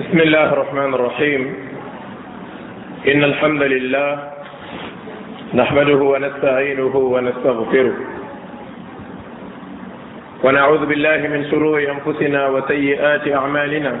بسم الله الرحمن الرحيم إن الحمد لله نحمده ونستعينه ونستغفره ونعوذ بالله من شرور أنفسنا وسيئات أعمالنا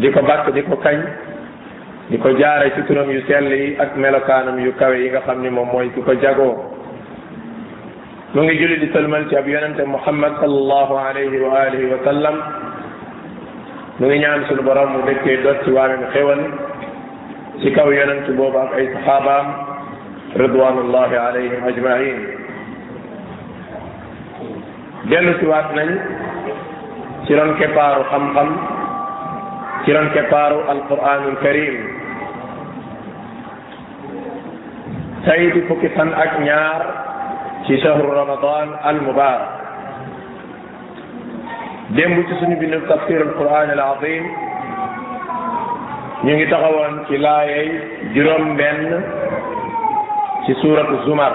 di ko bàkk di ko kañ di ko jaare ci turam yu sell yi ak melokaanam yu kawe yi nga xam ni moom mooy ki ko jagoo mu ngi julli di sëlmal ci ab yonente muhammad sallallahu alayhi wa alihi wa sallam mu ngi ñaan sunu borom mu dëkkee dot ci waamem xéwal ci kaw yonent boobu ak ay saxaabaam ridwanullahi alayhim ajmain dellu si waat nañ ci ron keppaaru xam-xam ci ron keppaaru alquranul karim tey di fukki fan ak ñaar ci shahru ramadan al mubarak démb ci suñu bindu tafsir al quran al azim ñu ngi taxawoon ci laayay juróom benn ci suuratu zumar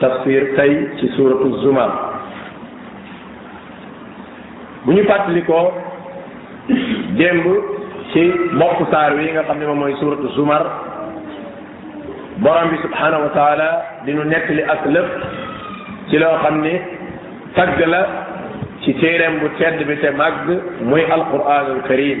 tafsir tey ci suuratu zumar bu ñu fàttali ko démb ci bopp saar wi nga xam ne moom mooy suuratu zumar borom bi subhanahu wa taala di nu nettali ak lëf ci loo xam ni tagg la ci téereem bu tedd bi te màgg muy alquranul karim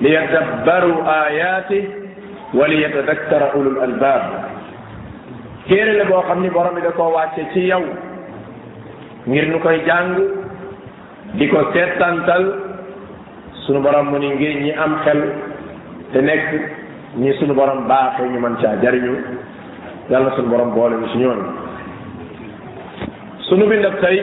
li yadabbaru ayaati wa li yatadakkara ulul albaab téere la boo xam ni borom bi da koo wàcce ci yow ngir nu koy jàng di ko seetantal sunu borom mu ni ngir ñi am xel te nekk ñi sunu borom baaxee ñu mën caa jariñu yàlla sunu borom boole ñu si ñoon sunu bindab tey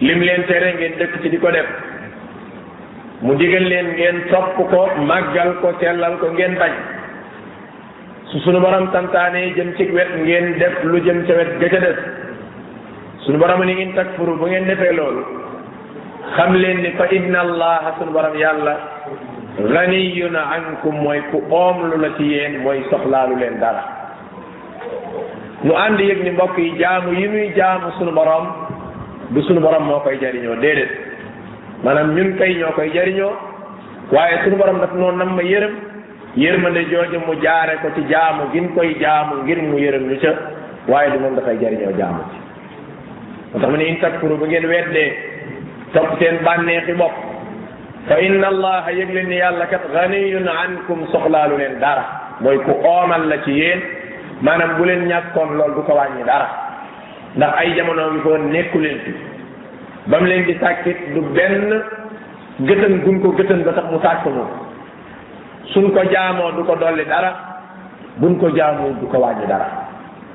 lim leen tere ngeen dëkk ci di ko def mu digal leen ngeen topp ko màggal ko sellal ko ngeen bañ su sunu borom santaane jëm ci wet ngeen def lu jëm ca wet ga ca des sunu borom ni ngeen takfuru bu ngeen defee loolu xam leen ni fa inna allaha sunu borom yàlla ganiyun ankum mooy ku oomlu la ci yéen mooy soxlaalu leen dara nu ànd yëg ni mbokk yi jaamu yi nuy jaamu sunu borom du sunu borom moo koy jariñoo déedéet maanaam ñun kay ñoo koy jariñoo waaye sunu borom daf noonu nam ma yërëm yërmande jooju mu jaare ko ci jaamu gin koy jaamu ngir mu yërëm ñu ca waaye du moom dafay jariñoo jaamu ci moo tax mu ne in takfuru bu ngeen weddee topp seen bànneexi bopp fa inna allaha yëg leen ni yàlla kat ganiyun ankum soxlaalu leen dara mooy ku oomal la ci yéen maanaam bu leen ñàkkoon lool du ko wàññi dara ndax ay jamono ngi ko nekku leen fi ba mu leen di sàkkit du benn gëtën gun ko gëtën ba tax mu sàkk moom suñ ko jaamoo du ko dolli dara buñ ko jaamoo du ko wàññi dara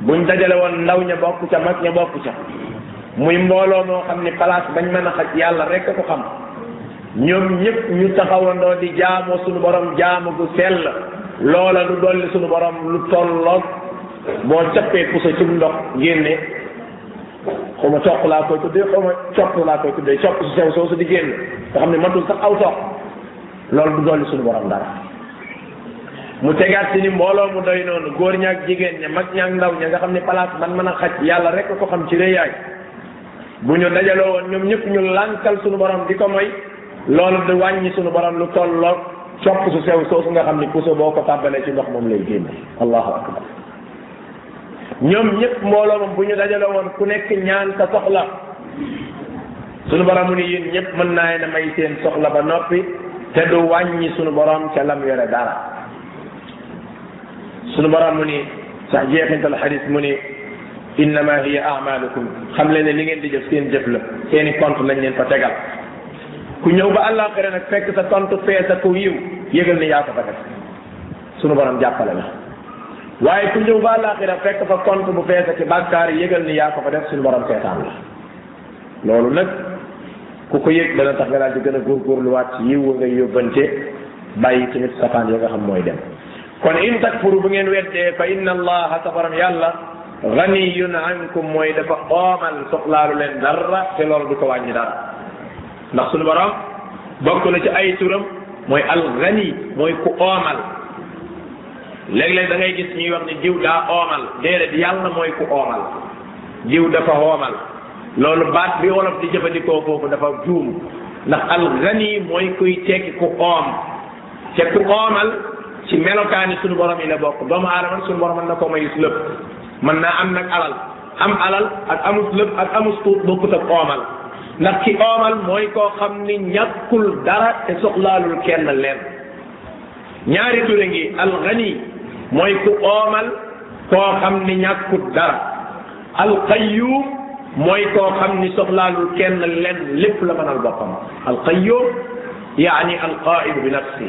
buñ dajale woon ndaw ña bokk ca mag ña bokk ca muy mbooloo moo xam ni place bañ mën a xaj yàlla rek a ko xam ñoom ñëpp ñu taxawandoo di jaamoo suñu borom jaamu gu sell loola lu dolli suñu borom lu tolloog boo cappee puso ci ndox génne xaw ma coq laa koy tuddee xaw ma coq laa koy tuddee coq su sew soosu di génne nga xam ne matul sax aw toq loolu du dolli suñu borom dara mu tegaat ci ni mbooloo mu doy noonu góor ñaak jigéen ña mag ñaak ndaw ña nga xam ne place man mën a xaj yàlla rek ko xam ci réyaay bu ñu dajaloo woon ñoom ñëpp ñu lànkal suñu borom di ko moy loolu di wàññi suñu borom lu tolloog copp su sew soosu nga xam ni puso boo ko tàbbalee ci ndox moom lay génne allahu akbar ñoom ñëpp mbooloo moom bu ñu dajale woon ku nekk ñaan sa soxla sunu borom mu ni yéen ñëpp mën naa leen a may seen soxla ba noppi te du wàññi sunu borom ca lam yore dara sunu borom mu ni sax jeexintal xadis mu ni innama hiya amalukum xam leen ne li ngeen di jëf seen jëf la seen i compte lañ leen fa tegal ku ñëw ba àllaaxira nag fekk sa compte fee sa ko yiw yëgal ne yaa ko fa def sunu borom jàppale la waaye ku ñëw ba àllaaxira fekk fa compte bu fees ci bàkkaar yi yëgal ni yaa ko fa def suñu borom seetaan la loolu nag ku ko yëg dana tax nga daal di gën a góorgóorluwaat ci yiw ngay yóbbante bàyyi tamit safaan yi nga xam mooy dem kon in takfuru bu ngeen weddee fa inna allaha sa borom yàlla ganiyun ankum mooy dafa oomal soxlaalu leen dara te loolu du ko wàññi dara ndax sunu borom bokk na ci ay turam mooy alxani mooy ku oomal léeg-léeg da ngay gis ñuy wax ne jiw daa oomal déedéet yàlla mooy ku oomal jiw dafa oomal loolu baat bi wolof di jëfandikoo foofu dafa juum ndax alxani mooy kuy tekki ku oom te ku oomal ci melokaani sunu borom yi la bokk doomu aadama sunu borom mën na ko may lépp mën naa am nag alal am alal ak amus lëpp ak amus tuut bokkut ak oomal ndax ki oomal mooy koo xam ni ñàkkul dara te soxlaalul kenn leen ñaari ture ngi alxani mooy ku oomal koo xam ni ñàkkul dara alqayyum mooy koo xam ni soxlaalul kenn leen lépp la mënal boppam alqayyum yaani alqaimu bi nafsi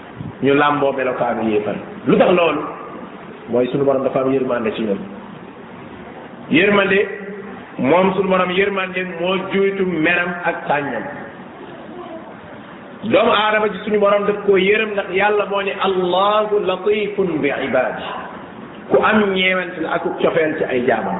ñu làmboo melokaanu yéefar lu tax loolu mooy sunu borom dafa am yërmande ci ñoom yërmande moom sunu borom yërmande moo juytu meram ak tàññam doomu aadama ci suñu borom daf koo yërëm ndax yàlla moo ne allahu latifun bi ibadi ku am ñeewante la ak cofeel ci ay jaamam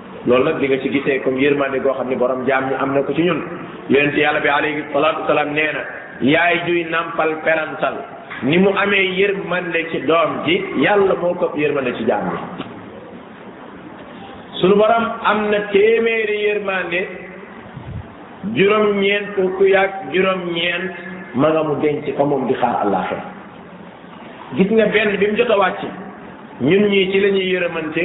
loolu nag li nga ci gisee comme yërmande goo xam ne borom jaam ñi am na ko ci ñun yonent yàlla bi alayhi salaatu wasalaam nee na yaay juy nampal perantal ni mu amee yërmande ci doom ji yàlla moo ko yërmande ci jaam ñi sunu borom am na téeméeri yërmande juróom-ñeent ku yàgg juróom-ñeent ma nga mu denc fa moom di xaar àllaaxira gis nga benn bi mu jot a wàcc ñun ñii ci la ñuy yërëmante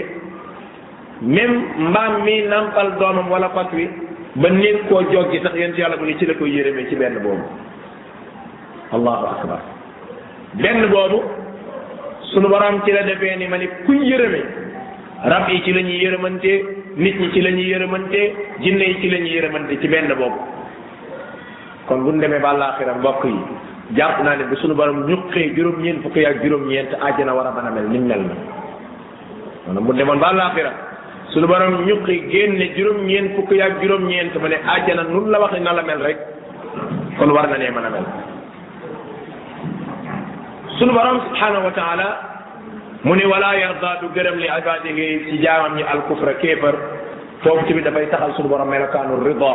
même mbaam mi nampal doomam wala fas wi ba néeg koo joggi sax yonent yàlla mu ne ci la koy yërëmee ci benn boobu allahu akbar benn boobu sunu borom ci la defee ni ma ne kuñ yërëme rab yi ci la ñuy yërëmante nit ñi ci la ñuy yërëmante jinne yi ci la ñuy yërëmante ci benn boobu kon bu ñu demee ba àllaaxira mbokk yi jàpp naa ne bu sunu borom ñuqee juróom-ñeent fukki ak juróom-ñeent àjjana war a mën a mel ni mel na maanaam mu demoon ba àllaaxira suñu borom ñuqi génne juróom-ñeent fukk yaag juróom-ñeent ma ne àjjana nun la wax na la mel rek kon war na ne mën a mel suñu borom subhanahu wa taala mu ni wala yarda du gërëm li ibadihi ci jaamam ñi alkufra kéefar foofu tamit dafay taxal suñu borom melokaanu rida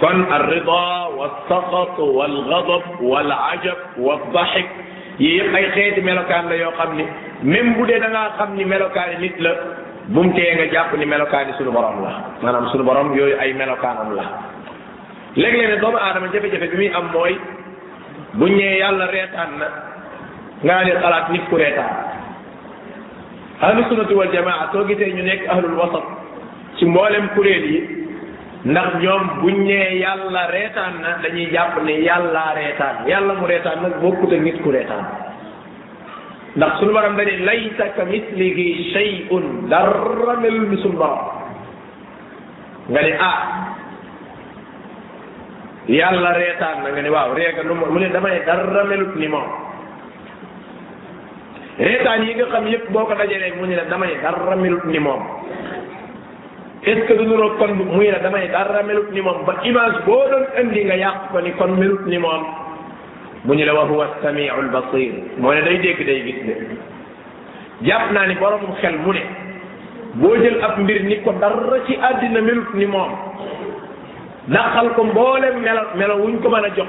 kon arrida wa saxat wal gadab wal ajab wal daxik yi yëpp ay xeeti melokaan la yoo xam ni même bu dee da ngaa xam ni melokaani nit la bu mu tee nga jàpp ni melokaani sunu borom la maanaam sunu borom yooyu ay melokaanam la léeg-léeg ne doomu aadama jafe-jafe bi muy am mooy bu ñëwee yàlla reetaan na ngaa ne xalaat nit ku reetaan ahlu sunnati wal jamaa soo gisee ñu nekk ahlul wasat ci mboolem kuréel yi ndax ñoom buñ nee yàlla reetaan na dañuy jàpp ne yàlla reetaan yàlla mu reetaan nag bokkut ak nit ku reetaan ndax suñu borom dañuy laysa ka mislihi shay'un dara melul ni suñu borom nga ne ah yàlla reetaan na nga ne waaw reega nu mu ne dama ne dara melut ni moom reetaan yi nga xam yëpp boo ko dajalee mu ni la dama ne dara melut ni moom est ce que du nuroo kon muy la dama ne dara melut ni moom ba image boo doon indi nga yàq ko ni kon melut ni moom mu ñu la wa huwa samiu albasir moo ne day dégg day gis de jàpp naa ni boromum xel mu ne boo jël ab mbir ni ko dara ci àddina melut ni moom dàqal ko mboolem melo melo wuñ ko mën a jox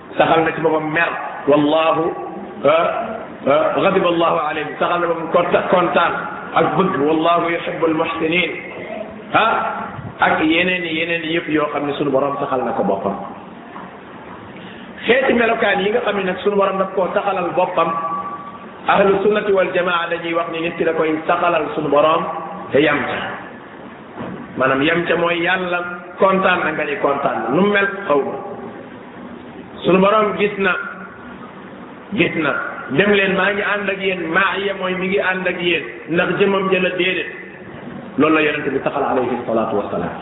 saxal na ci boppam mer wallahu gadiba allahu alayhim saxal na boppam konta kontaan ak bëgg wallahu yuhibu almuhsinin ah ak yeneen yeneen yëpp yoo xam ne sunu borom saxal na ko boppam xeeti melokaan yi nga xam ne nag sunu borom daf koo saxalal boppam ahlu sunnati wal jamaa dañuy wax ni nit ki da koy saxalal sunu borom te yam ca maanaam yam ca mooy yàlla kontaan na nga ni kontaan na nu mel xaw ma sunu borom gis na gis na dem leen maa ngi ànd ak yéen maaya mooy mi ngi ànd ak yéen ndax jëmam jëla déedéet loolu la yonente bi saxal alayhi salaatu wasalaam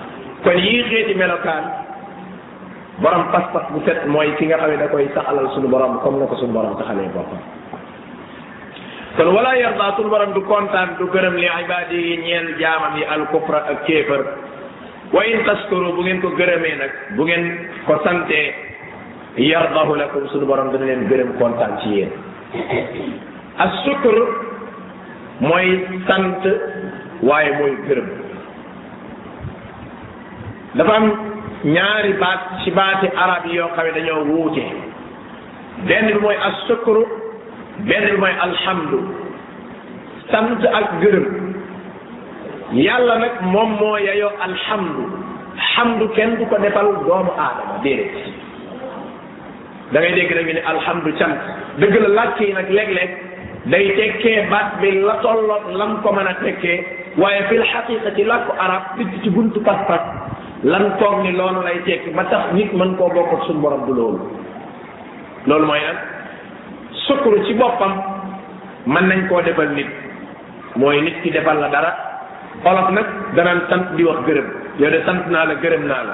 kon yii xeeti melokaan borom pas-pas bu set mooy ki nga xam ne da koy saxalal suñu borom comme na ko suñu borom saxalee boppam kon wala yarda suñu borom du kontaan du gërëm li ibaadi yi ñeel jaamam yi al kufra ak kéefër wa in taskuru bu ngeen ko gërëmee nag bu ngeen ko santee yardahu lakum sunu borom dana leen gërëm kontaan ci yéen as sukkur mooy sant waaye mooy gërëm dafa am ñaari baat ci baati arab yi yoo xam ne dañoo wuute benn bi mooy as sukru benn bi mooy alhamdu sant ak gërëm yàlla nag moom moo yayoo alhamdu hamdu kenn du ko defal doomu aadama déedéet da ngay dégg nag ñu ne alhamdu cant dëgg la làkk yi nag léeg-léeg day tekkee baat bi la tolloog lam ko mën a tekkee waaye fil xaqiqa ci làkku arab picc ci buntu pas-pas lan foog ni loolu lay tekki ba tax nit mën koo bokk ak suñu borom du loolu loolu mooy lan sukuru ci boppam mën nañ koo defal nit mooy nit ki defal la dara olof nag danaan sant di wax gërëm yow de sant naa la gërëm naa la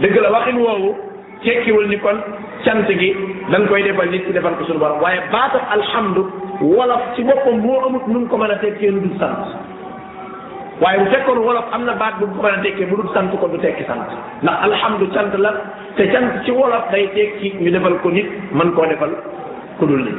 dëgg la waxin woowu tekkiwul ni kon cant gi dañ koy defal nit ki defal ko suñu borom waaye baatam alhamdu wolof ci boppam moo amut nu mu ko mën a tekkee lu dul sant waaye bu fekkoon wolof am na baat bu mu ko mën a tekkee bu dul sant ko du tekki sant ndax alhamdu cant la te cant ci wolof day tekki ñu defal ko nit mën koo defal ku dul nit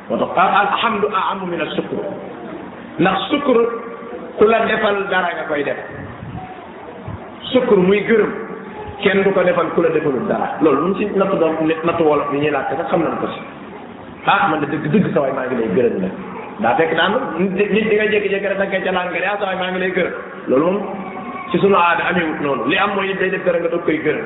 moo tax alhamdu aamu min asukr ndax sukr ku la defal dara nga koy def sukr muy gërëm kenn du ko defal ku la defalul dara loolu lu ci nattu doom nattu wolof bi ñuy laajte sax xam nañ ko si ah man de dëgg dëgg sa waay maa ngi lay gërëm nag daa fekk daan nit di nga jékki-jékki rek da nga koy jalaan nga ne ah sa waay maa ngi lay gërëm loolu moom ci sunu aada amewut noonu li am mooy nit day def dara nga doog koy gërëm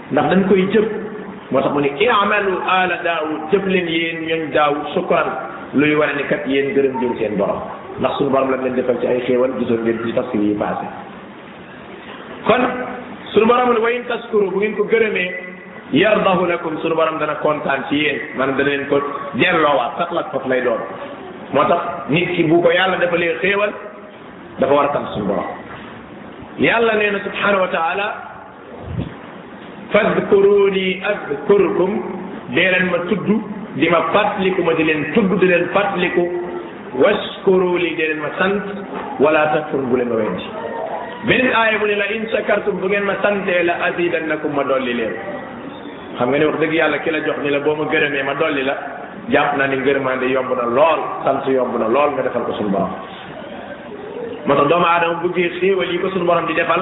ndax dañ koy jëf moo tax mu ne i'malu ala daawud jëf leen yéen ñooñ daawud sukran luy wane ni kat yéen gërëm jël seen borom ndax suñu borom lañ leen defal ci ay xéewal gisoon ngeen ci tafsir yi passé kon suñu borom ne wa in taskuru bu ngeen ko gërëmee yardahu lakum suñu borom dana kontaan ci yéen maanaam dana leen ko delloowaat sax lak foofu lay doon moo tax nit ki bu ko yàlla defalee xéewal dafa war a sant suñu borom yàlla nee na subhanahu wa taala fadkuruni adkurkum dee leen ma tudd di ma fàttaliku ma di leen tudd di leen fàttaliku waskuru li dee leen ma sant wala takfur bu leen ma weddi beneen aaya mu ne la in shakartum bu ngeen ma santee la azidannakum ma dolli leen xam nga ne wax dëgg yàlla ki la jox ni la boo ma gërëmee ma dolli la jàpp naa ni ngërëmaande yomb na lool sant yomb na lool nga defal ko suñu borom moo tax doomu aadama bëggee xéewal yi ko suñu borom di defal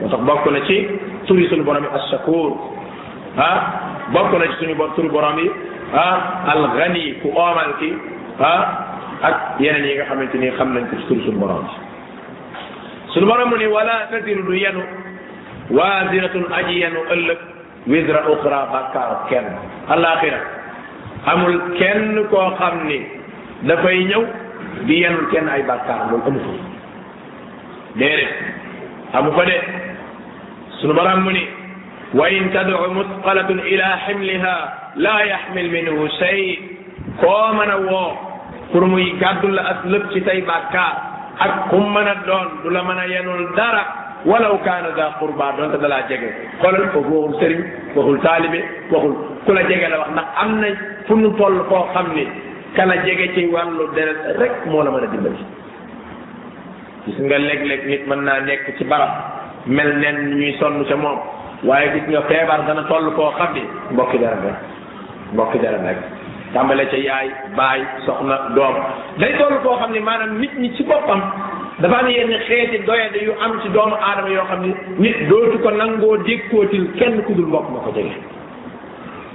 moo tax bokk na ci turi suñu borom yi ashakur ah bokk na ci suñu bo turi borom yi ah alxani ku oomal ki ah ak yeneen yi nga xamante ni xam nañ ko ci turi suñu borom bi suñu borom mu ni wala tadiru du yenu waziratun aji yenu ëllëg wisra uxra bàkkaaru kenn alaxira amul kenn koo xam ni dafay ñëw di yenul kenn ay bàkkaar loolu amu ko déedéet xamu ko de sunu borom mu ni wa in tad'u musqalatun ila ximliha la yaxmil minhu shay koo mën a woo pour muy gàddu la as lëpp ci say bàkkaar ak ku mën a doon du la mën a yenul dara walaw kaana da qurba doonte da laa jege xoolal foofu waxul sëriñ waxul taalibe waxul ku la jege la wax ndax am na fu nu toll koo xam ni ka la jege ci wàllu deret rek moo la mën a dimbali gis nga léeg-léeg nit mën naa nekk ci barab mel nen ñuy sonn ca moom waaye gis nga feebar dana toll koo xam ni mbokki dara rek mbokki dara rek tàmbale ca yaay baay soxna doom day toll koo xam ni maanaam nit ñi ci boppam dafa am yenn xeeti doyade yu am ci doomu aadama yoo xam ni nit dootu ko nangoo dékkootil kenn ku dul mbokk ma ko jege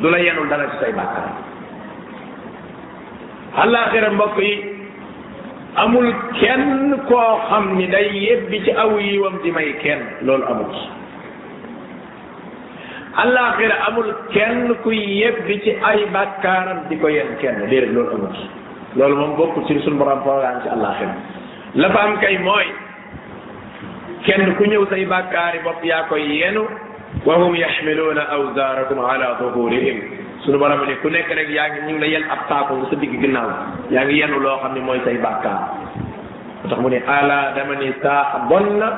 du la yenul dara ci say bàkkaar àllaaxira mbokk yi amul kenn koo xam ni day yebbi ci aw yiwam di may kenn loolu amul àllaaxira amul kenn kuy yebbi ci ay bàkkaaram di ko yenn kenn déedéet loolu amul loolu moom bokkul ci suñu borom programme ci àllaaxira la fa am kay mooy kenn ku ñëw say bàkkaari bopp yaa koy yenu wa hum yaxmiluuna awzaarakum ala duhurihim sunu borom ne ku nekk rek yaa ngi ñu ngi la yen ab saako nga sa digg ginnaaw yaa ngi yenu loo xam ne mooy say bàkkaar moo tax mu ne ala dama ni saa bon na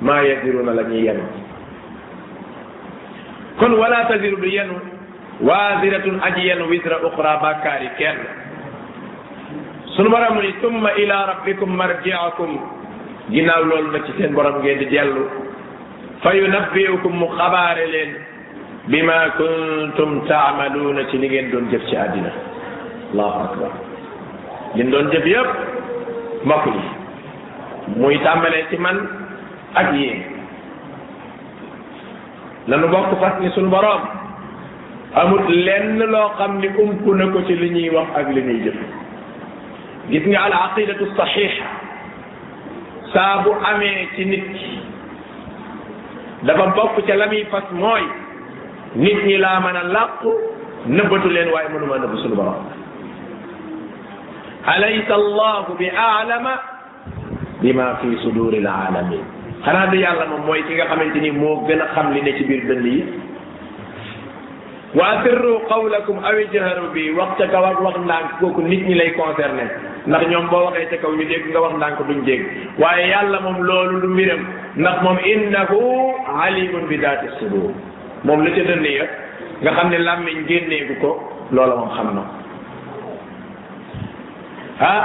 maa yaziruuna la ñuy yenu kon wala taziru du yenu waasiratun aji yenn wisra uxra bàkkaar yi kenn sunu borom ni summa ila rabbikum marjiakum ginnaaw loolu nag ci seen borom ngeen di dellu fa yunabbiukum mu xabaare leen bima kuntum taamaluuna ci li ngeen doon jëf ci àddina allahu akbar liñ doon jëf yëpp mbokk yi muy tàmbalee ci man ak yéen nanu bokk fas ni suñu boroom amut lenn loo xam ni ump na ko ci li ñuy wax ak li ñuy jëf gis nga al aqidatu saxiixa saa bu amee ci nit ki dafa bokk ca la muy fas mooy nit ñi laa mën a làqu nëbbatu leen waaye mënuma nëbb suñu borom alaysa allahu bi aalama bima fi suduri alamin xanaa di yàlla moom mooy ki nga xamante ni moo gën a xam li ne ci biir dënn yi wa asirru qawlakum aw ijharu bi wax ca kaw ak wax ndànk kooku nit ñi lay concerné ndax ñoom boo waxee ca kaw ñu dégg nga wax ndànk duñ dégg waaye yàlla moom loolu du mbiram ndax moom innahu alimun bi daati sudur moom la ca dënn ya nga xam ne làmmiñ génneegu ko loola moom xam na ah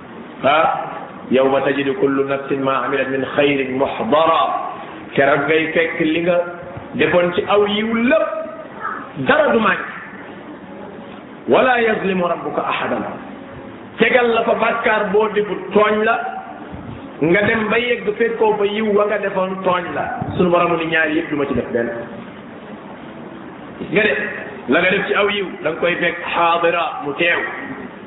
ah yawma tajidu kullu nafsin ma amilat min xayrin muhdara keroog ngay fekk li nga defoon ci aw yiw lépp dara du manqué wala yazlimu rabbuka ahadan tegal la fa bàkkaar boo defu tooñ la nga dem ba yegg fekkoo fa yiw wa nga defoon tooñ la sunu borom ni ñaar yëpp du ma ci def benn nga def la nga def ci aw yiw da nga koy fekk xaadira mu teew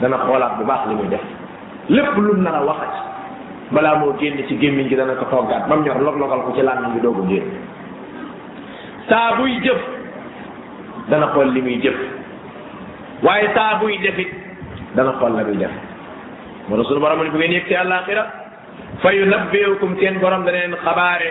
dana xoolaat bu baax li muy def lépp lu mu nar a waxat balaa moo génn ci gémmiñ gi dana ko toggaat ba mu ñor log-logal ko ci làmmiñ bi doog a génn saa buy jëf dana xool li muy jëf waaye saa buy defit dana xool la muy def moo tax sunu borom ne bu ngeen yëg ci àllaaxira fa yunabbiukum seen borom dana leen xabaare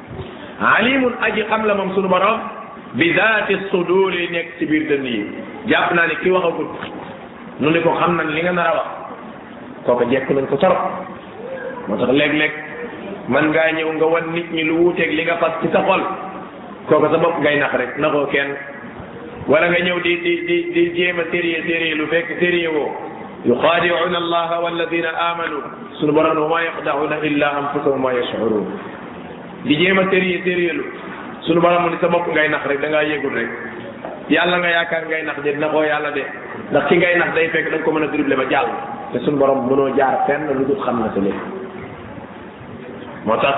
alimun aji xam la moom sunu borom bi daati sudur yi nekk ci biir dënn yi jàpp naa ne ki waxagut nu ni ko xam nañ li nga nar a wax kooka jekk nañ ko torop moo tax léeg-léeg man ngaa ñëw nga wan nit ñi lu wuuteeg li nga fas ci sa xol kooka sa bopp ngay nax rek naxoo kenn wala nga ñëw di di di di jéem a sérieux sérieux lu fekk sérieux woo yuxaadicuuna allaha walladina amanu sunu borom wa ma yaqdacuuna illa anfusahum wa yashcuruun di jéem a sérieux sérieux lu sunu borom mu ni sa bopp ngay nax rek da ngaa yëgul rek yàlla nga yaakaar ngay nax de dina koo yàlla de ndax ki ngay nax day fekk da nga ko mën a dribble ba jàll te sunu borom mënoo jaar fenn lu dul xam na sa lépp moo tax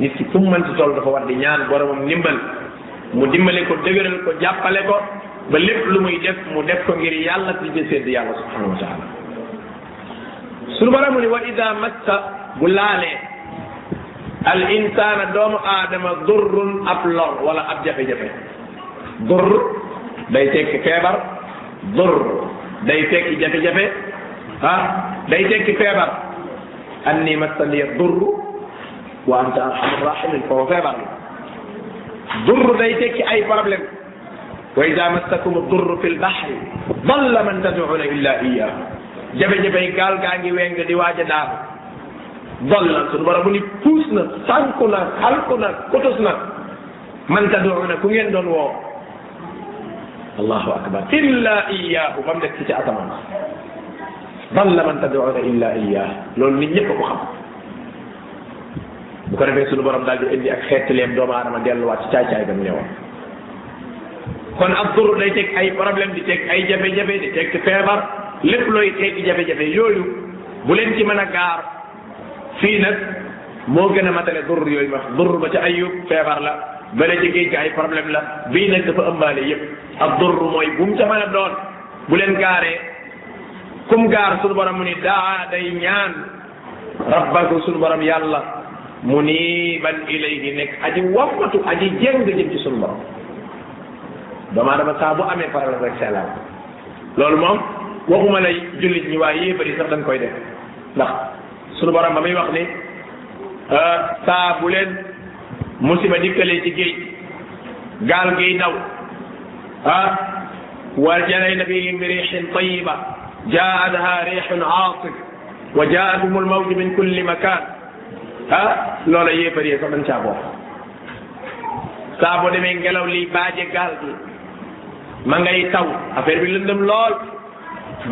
nit ki fu mu mën ci toll dafa war di ñaan boromam ndimbal mu dimbale ko dëgëral ko jàppale ko ba lépp lu muy def mu def ko ngir yàlla ci jëseet yàlla subhanahu wa taala sunu borom mu ni wa ida massa bu laalee al insaana doomu aadama durrun ab lor wala ab jafe-jafe durr day tekki feebar durr day tekki jafe-jafe ah day tekki feebar anni massaniya durr wa anta arhamur rahimin foofu feebar la durr day tekki ay problème wa ida massakum durru fi lbahri dalla man tad'una illa iyyaahu jafe-jafey gaal gaa ngi weng di waaj a daanu dalla sunu borom mu ni puus na sànku na xalku na kutus na man tad'una ku ngeen doon woo allahu akbar illa iyyaahu ba mu def ci ci asamaan dalla man tad'una illa iyyaahu loolu nit ñëpp ko xam bu ko defee suñu borom daal di indi ak xeeti leen doomu aadama delluwaat ci caay-caay ba mu newoon kon ab dur day teg ay problème di teg ay jafe-jafe di teg feebar lépp looy teg jafe-jafe yooyu bu leen ci mën a gaar fii nag moo gën a matale dur yooyu wax dur ba ca ayub feebar la bële ci géej gi ay problème la bii nag dafa ëmbaale yépp ab dur mooy bu mu ca mën a doon bu leen gaaree kum gaar suñu borom mu ni daa day ñaan rabbahu sunu borom yàlla mu nii ban ilayhi nekk aji wammatu aji jéng jëm ci sunu borom doomu aadama saa bu amee problème rek seelaan loolu moom waxuma lay jullit ñi waaye yéefar yi sax dañ koy def ndax sunu borom ba muy wax ni saa bu leen musiba dikkalee ci géej gaal giy daw ah wa jalayna bihim bi riixin tayiba jaadaha riixun aasif wa jaatuhumul mawju min kulli makaan ah loola yéefar yi sax dañ caa bokk saa boo demee ngelaw li baaje gaal gi ma ngay taw affaire bi lëndëm lool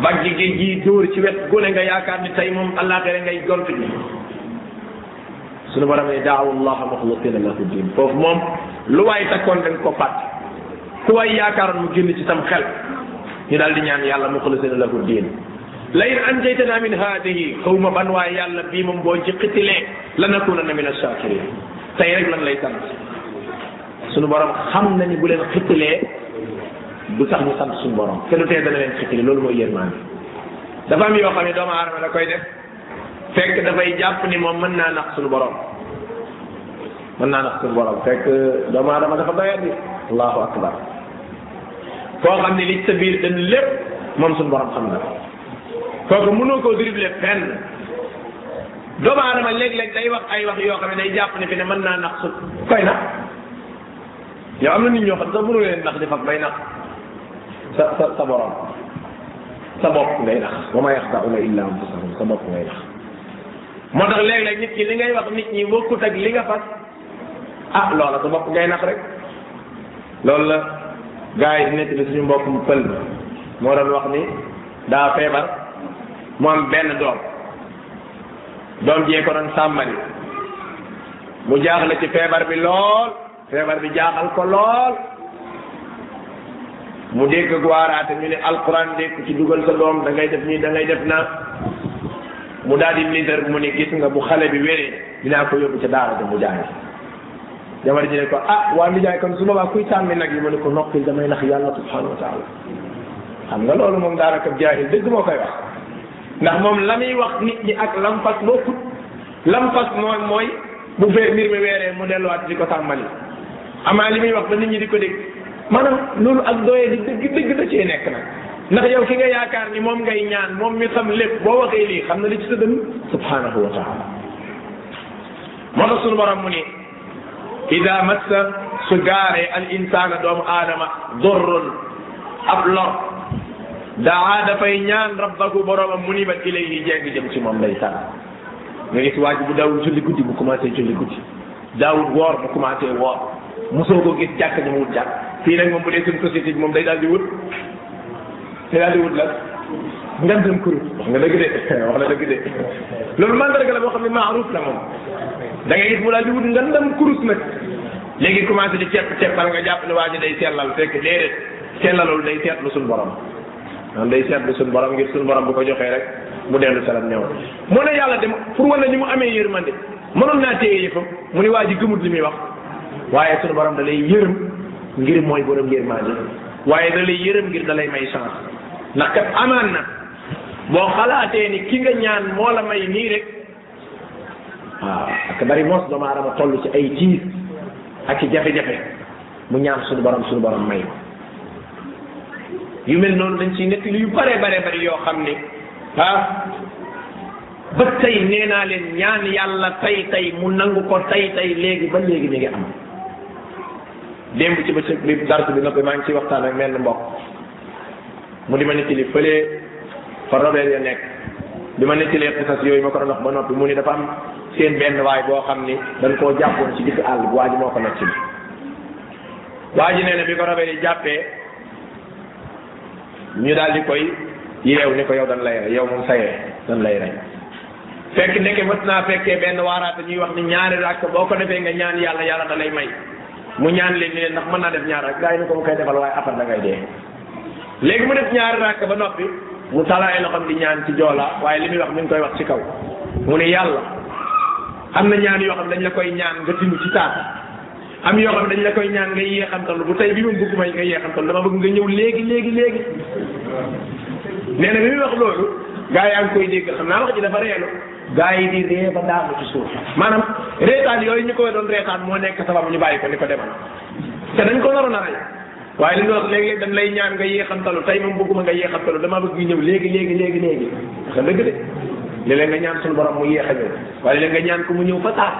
baggi géej gi dóor ci wet gune nga yaakaar ni tey moom àllaaxira ngay gont ji suñu borom ne daawu allaha muxlisina lahu din foofu moom lu waay takkoon dañ ko fàtt ku waay yaakaaroon mu génn ci sam xel ñu daal di ñaan yàlla muxlisina lahu din layin anjaytana min haadihi xaw ma ban waaye yàlla bii moom boo ci xitilee lanakunanna min ash-shakirin tey rek lan lay sant suñu borom xam na ni bu leen xitilee du tax ñu sant suñu borom te du tee dana leen xitile loolu mooy yërmaande dafa am yoo xam ne doomu aadama da koy def fekk dafay jàpp ni moom mën naa nax suñu borom mën naa nax suñu borom fekk doomu aadama dafa doyat bi allahu akbar koo xam ne li sa biir dañ lépp moom suñu borom xam na kooku mënoo koo dribble fenn doomu aadama léeg-léeg day wax ay wax yoo xam ne day jàpp ne fi ne mën naa nax su koy nax yow am na nit ñoo xam sax mënu leen nax di faf bay nax sa sa sa borom sa bopp ngay nax wa ma yaxdauna illa anfusahum sa bopp ngay nax moo tax léeg-léeg nit ki li ngay wax nit ñi bokkut ak li nga fas ah loola sa bopp ngay nax rek loolu la gars yi di nekk di suñu mbokkum pël moo doon wax ni daa feebar mu am benn doom doom jee ko doon sàmmali mu jaaxle ci feebar bi lool feebar bi jaaxal ko lool mu dégg ak waaraate ñu ne alquran de ku ci dugal sa doom da ngay def nii da ngay def naa mu daal di niser mu ne gis nga bu xale bi wéree dinaa ko yóbbu ca daara ja mu jàngi jabar ji ne ko ah waa nijaay kon su boobaa kuy sàmmi nag yi mu ne ko noppil damay nax yàlla subhanahu wa taala xam nga loolu moom daanaka jaahil dëgg moo koy wax ndax moom la muy wax nit ñi ak lam fas bokkut lam fas mooy mooy bu fee mbir mi weeree mu delluwaat di ko tàmbali amaa li muy wax ba nit ñi di ko dégg maanaam loolu ak doyee di dëgg dëgg da cee nekk nag ndax yow ki nga yaakaar ni moom ngay ñaan moom mi xam lépp boo waxee lii xam na li ci sa dënn subhanahu wa taala moo tax sunu borom mu ni ida massa su gaaree al insaana doomu aadama dorrun ab lor daa dafay ñaan rabbahu boromam mu ni ba ilayhi jeng jëm ci moom lay sànn nga gis waa ji bu daawul julli guddi bu commencé julli guddi daawul woor bu commencé woor mosoo ko gis jàkk ñu mu wut jàkk fii nag moom bu dee suñ société bi moom day daal di wut day daal di wut la ngam dem kuru wax nga dëgg de wax na dëgg de loolu mandarga la boo xam ne maaruf la moom da ngay gis mu daal di wut ngam dem kurus nag léegi commencé di cepp ceppal nga jàpp ne waa ji day sellal fekk déedéet sellalul day seetlu suñu borom maanaam day seetlu suñu borom ngir suñu borom bu ko joxee rek mu dellu salam newoon mu ne yàlla dem pour wane ni mu amee yërmande mënoon naa téye yëfam mu ni waa ji gëmut li muy wax waaye suñu borom da lay yërëm ngir mooy borom yërmande waaye da lay yërëm ngir da lay may chance ndax kat amaan na boo xalaatee ni ki nga ñaan moo la may nii rek waaw ak bari moos doomu aadama toll ci ay tiis ak i jafe-jafe mu ñaan suñu borom suñu borom may ko yu mel noonu dañ ciy nekk yu bare bare bari yoo xam ne ah ba tey nee naa leen ñaan yàlla tey tey mu nangu ko tey tey léegi ba léegi mi ngi am démb ci ba ci bi dars bi na ko maa ngi ciy waxtaan ak mel mbokk mu di ma nettali fële fa robeel ya nekk bi ma nettalee xisas yooyu ma ko doon wax ba noppi mu ni dafa am seen benn waay boo xam ni dañ koo jàppoon ci digg àll bi waa ji moo ko nettali waa ji nee na bi ko robeel yi jàppee ñu daal di koy yeew ni ko yow dañ lay rey yow moom sayee dañ lay rey fekk ndeke mës naa fekkee benn waaraate ñuy wax ni ñaari ràkk boo ko defee nga ñaan yàlla yàlla da lay may mu ñaan leen ni leen ndax mën naa def ñaar rek gaa yi ni ko mu koy defal waaye afar da ngay dee léegi mu def ñaari rakk ba noppi mu tala ay loxoom di ñaan ci joola waaye li muy wax mi ngi koy wax ci kaw mu ne yàlla am na ñaan yoo xam dañ la koy ñaan nga timu ci taata am yoo xam dañ la koy ñaan nga yeexantal bu tey bi moom bëgg may nga yeexantal dama bëgg nga ñëw léegi léegi léegi nee na bi muy wax loolu gaa yaa ngi koy dégg xam naa wax ji dafa reelu gaa yi di ree ba daanu ci suuf maanaam reetaan yooyu ñu koy doon reetaan moo nekk sabab ñu bàyyi ko ni ko demal te dañ ko naroon a rey waaye li ñu wax léegi dañ lay ñaan nga yéexantalu tey moom bëgguma nga yéexantalu damaa bëgg ñu ñëw léegi léegi léegi léegi sa dëgg de léeg-léeg nga ñaan suñu borom mu yéex a ñëw waaye léeg nga ñaan ko mu ñëw fa saa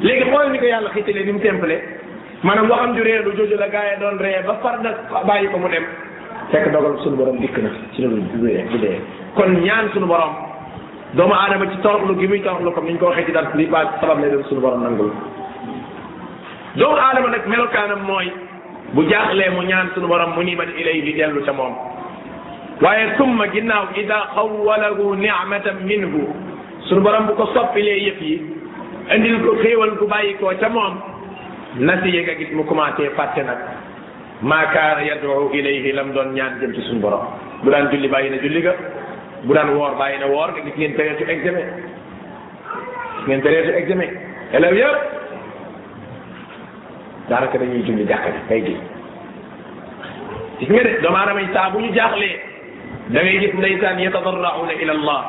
léegi xool ni ko yàlla xiitalee ni mu temple maanaam waxam ju réer lu jooju la gaa yi doon ree ba far nag bàyyi ko mu dem fekk dogal suñu borom dikk na ci loolu bu dee bu dee kon ñaan suñu borom doomu aadama ci toroxlu gi muy toroxlu comme ni ñu ko waxee ci dara li ba sabab lay doon suñu borom nangul doomu aadama nag melokaanam mooy bu jaaxlee mu ñaan suñu borom mu ni man ilay di dellu ca moom waaye summa ginnaaw ida xawalahu nicmatan minhu suñu borom bu ko soppilee yëf yi indil ko xéewal gu bàyyi koo ca moom nasiye nga gis mu commencé fàtte nag maa kaana yad'u ilayhi lam doon ñaan jëm ci suñu borom bu daan julli bàyyi na julli ga bu daan woor bàyyi na woor nga gis ngeen période examen gis ngeen période examen élèves yëpp daanaka dañuy julli jàkka ji tey gi gis nga de doomu aadama yi saa bu ñu jaaxlee da ngay gis ndeysaan yatadarrauna ila allah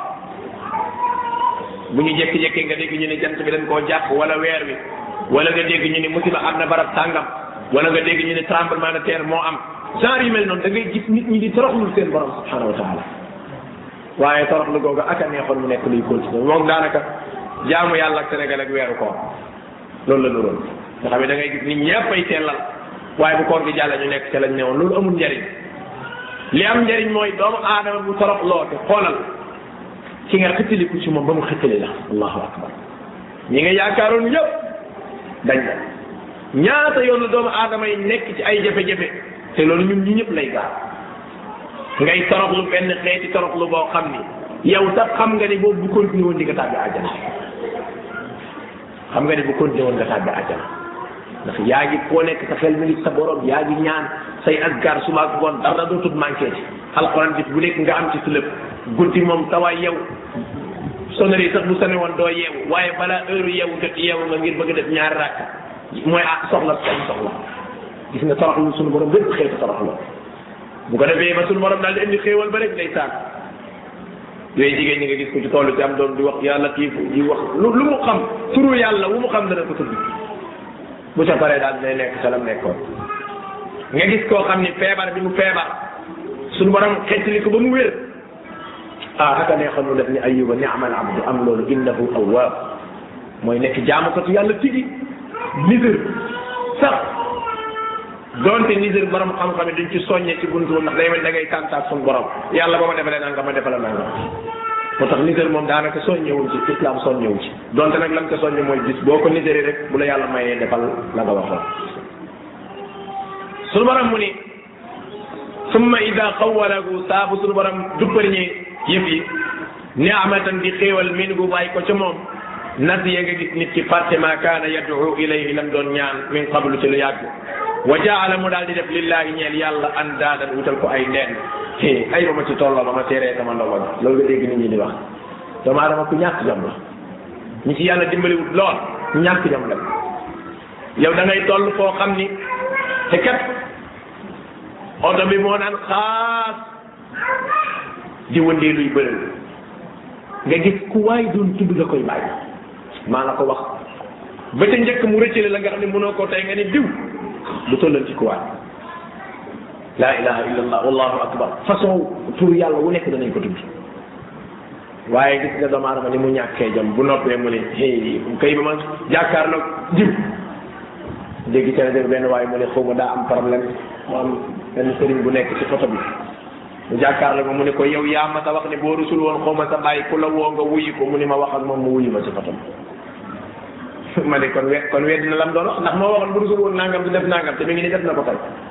bu ñu jékki-jékki nga dégg ñu ne jant bi dañ koo jàpp wala weer wi wala nga dégg ñu ne musiba am na barab sàngam wala nga dégg ñu ne tremblement de terre moo am genre yu mel noonu da ngay gis nit ñi di toroxlul seen borom subhanahu wa taala waaye toroxlu googu ak a neexoon mu nekk luy continuer moom daanaka jaamu yàlla ak Sénégal ak weeru koor loolu la nuroon nga xam ne da ngay gis nit ñëpp ay sellal waaye bu koor gi jàll ñu nekk ca lañ newoon loolu amul njariñ li am njariñ mooy doomu aadama bu torox loo te xoolal ci nga xëttaliku ci moom ba mu xëttali la allahu akbar ñi nga yaakaaroon yëpp dañ la ñaata yoon la doomu aadama yi nekk ci ay jafe-jafe te loolu ñun ñi ñëpp lay gaar ngay toroxlu benn xeeti toroxlu boo xam ni yow sax xam nga ni boobu bu continué woon di nga tàbbi àjjana xam nga ne bu continué woon nga tàbbi àjjana ndax yaa ngi koo nekk sa xel mi ngi sa borom yaa ngi ñaan say asgar suba ak ngoon dara dootul manqué ci alxuraan bi bu nekk nga am ci sa lépp guddi moom tawaay yow sonnerie sax bu sone woon doo yeewu waaye balaa heure yeewu jot yeewu nga ngir bëgg a def ñaari rakk mooy ah soxla sañ soxla gis nga toroxlu suñu borom lépp xeetu toroxlu bu ko defee ba suñu borom daal di indi xéewal ba rek ndeysaan yooyu jigéen ñi nga gis ko ci toolu ci am doom di wax yaa latifu di wax lu lu mu xam turu yàlla wu mu xam dana ko tudd bu ca paree daal dinay nekk ca lam nekkoon nga gis koo xam ni feebar bi mu feebar suñu borom xettali ko ba mu wér ah haka ne xam nu def ni ayuba niamal abdu am loolu innahu awwab mooy nekk jaamukatu yàlla tigi misir sax donte nisir borom xam-xam yi duñ ci soññe ci buntu ndax day mel da ngay tàntaat suñu borom yàlla ba ma defalee nanga ma defala nanga moo tax nisir moom daanaka soññewuñ ci islam soññewu ci donte nag lam ko soññe mooy gis boo ko niséré rek bu la yàlla mayee defal la nga waxoon suñu borom mu ni summa ida xawalahu saabu suñu borom duppariñee yëf yi ni amatan di xéewal min bu bàyyi ko ca moom nasiya nga gis nit ki fàtte ma kaana yad'u ilayhi lam doon ñaan min qablu ci lu yàgg wa jaala mu daal di def lillahi ñeel yàlla an daadan wutal ko ay ndeen ay ba ma ci tolloo ba ma teeree sama ndogo bi loolu nga dégg nit ñi di wax doomu aadama ku ñàkk jom la ñi ci yàlla dimbaliwut lool ñàkk jom la yow da ngay toll foo xam ni te kat oto bi moo naan xaas di wëndee luy bëri nga gis ku waay doon tudd nga koy bàyyi maa la ko wax ba ca njëkk mu rëccale la nga xam ne mënoo ko tey nga ne diw mu tollan ci ku waay laa ilaha illa allah wallahu akbar façon tur yàlla wu nekk danañ ko tudd waaye gis nga doomu aadama ni mu ñàkkee jom bu noppee mu ne hey kay ba ma jàkkaarloog jiw dégg ci rajo benn waaye mu ne xaw ma daa am problème mu am benn sëriñ bu nekk ci photo bi mu jàkkaarloo ma mu ne ko yow yaa ma ta wax ne boo rusul woon xaw ma sa bàyyi ku la woo nga wuyu ko mu ne ma wax ak moom mu wuyu ma ci photo bi ma ne kon we kon wedd na lam doon wax ndax moo waxoon bu rusul woon nangam di def nangam te mi ngi ni def na ko tey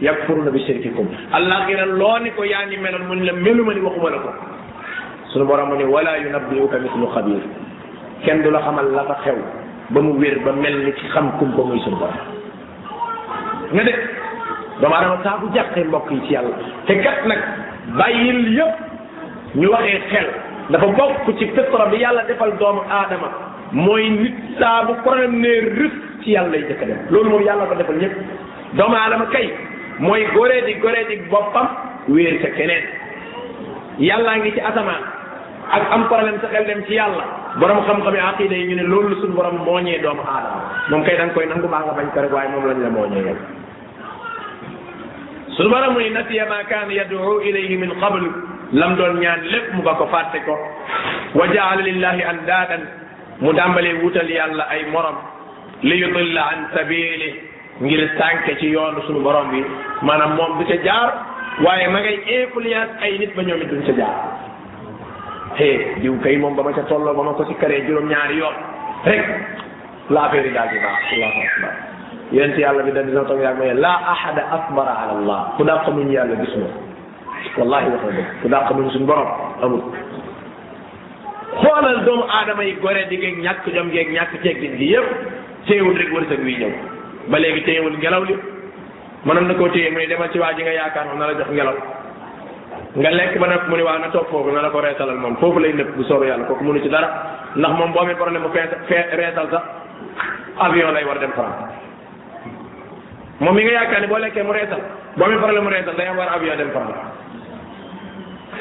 yakfuruna bi shirkikum allah gëna loo ni ko yaa ngi melal mu ni la meluma ni waxuma la ko sunu borom mu ni wala yunabbiuka mislu xabir kenn du la xamal la fa xew ba mu wér ba mel ni ci xam kum ba muy sunu borom nga de doomu adama saa bu jàqee mbokk yi ci yàlla te kat nag bàyyil yëpp ñu waxee xel dafa bokk ci fitra bi yàlla defal doomu aadama mooy nit saa bu problème ne rëf ci yàlla lay jëkk dem loolu moom yàlla ko defal ñëpp doomu aadama kay mooy goree di goree di boppam wéer sa keneen yàllaa ngi ci asamaan ak am problème sa xel dem ci yàlla borom xam-xami aqida yi ñu ne loolu la suñu borom mooñee doomu aadama moom kay da nga koy nangu baa nga bañ ko rek waaye moom lañ la mooñee yow suñu borom mu ne nasiya ma kaana yad'u ilayhi min qabl lam doon ñaan lépp mu ba ko fàtte ko wa jaala lillahi andaadan mu dàmbalee wutal yàlla ay morom li yudilla an sabili ngir sànke ci yoonu suñu borom bi maanaam moom du ca jaar waaye ma ngay influence ay nit ba ñoom it duñ ca jaar hee diw kay moom ba ma ca tolloo ba ma ko ci karee juróom-ñaari yoon rek la affaire yi daal di baax allahu akbar yonent yàlla bi dañ dina toog yàgg ma ne la ahada akbara ala allah ku dàq muñ yàlla gis ma wallahi wax na dëgg ku dàq muñ suñu borom amul xoolal doomu aadama yi gore di geeg ñàkk jom geeg ñàkk teggin gi yëpp téyewul rek wërsëg wi ñëw ba léegi téyewul ngelaw li mënoon na koo téye mu ne demal ci waa ji nga yaakaar moom na la jox ngelaw nga lekk ba nag mu ne waa na toog foofu na la ko reetalal moom foofu lay nëpp bu soobee yàlla kooku mënu ci dara ndax moom boo amee problème mu fees fee reetal sax avion lay war dem France moom mi nga yaakaar ne boo lekkee mu reesal boo amee problème mu reesal day am war avion dem France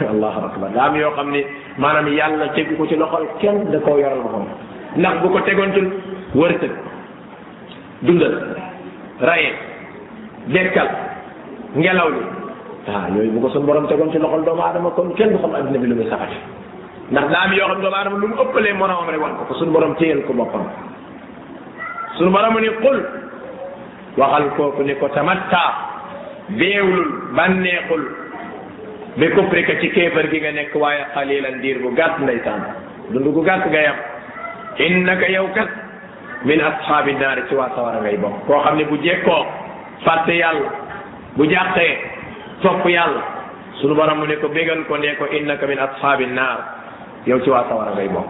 allahu akbar daa am yoo xam ni maanaam yàlla tegu ko ci loxol kenn da koo yoral boppam ndax bu ko tegoon ci wërsëg dundal raye dekkal ngelaw li waaw yooyu bu ko suñu borom tegoon ci loxol doomu aadama kon kenn du xam adduna bi lu muy saxati ndax daa am yoo xam doomu aadama lu mu ëppalee moroomam rek wan ko ko suñu borom téyel ko boppam sunu borom ni qul waxal kooku ni ko tamatta beewlul bànneexul bi kufrika ci kéefar gi nga nekk waaye xalilan diir bu gàtt ndeysaan dund gu gàtt nga yam innaka yow kat min ashaabi naari ci waa sawara ngay bokk koo xam ne bu jekkoo fàtte yàlla bu jàqee topp yàlla sunu borom mu ne ko bégal ko ne ko innaka min ashaabi naar yow ci waa sawara ngay bokk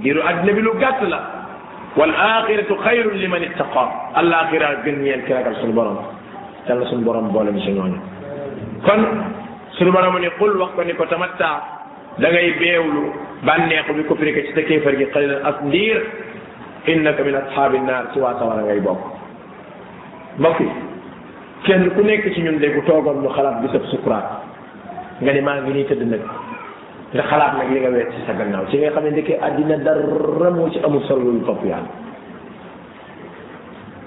diiru àddina bi lu gàtt la wal axiratu xayrun liman ittaqa al axira gën ñeel ki ragal suñu borom yàlla suñu borom boole ñu si ñooñu kon suñu borom ni qul wax ko ni ko tamatta da ngay beewlu bànneexu bi ko firike ci sa kéefar gi xalilan as ndiir innaka min ashaabi naar ci waa sawara ngay bokk mbokk yi kenn ku nekk ci ñun de bu toogoon ñu xalaat bisab sukuraat nga ni maa ngi nii tëdd nag te xalaat nag li nga wet ci sa gannaaw ci nga xam ne ndeke àddina dara moo ci amul solo lu topp yàlla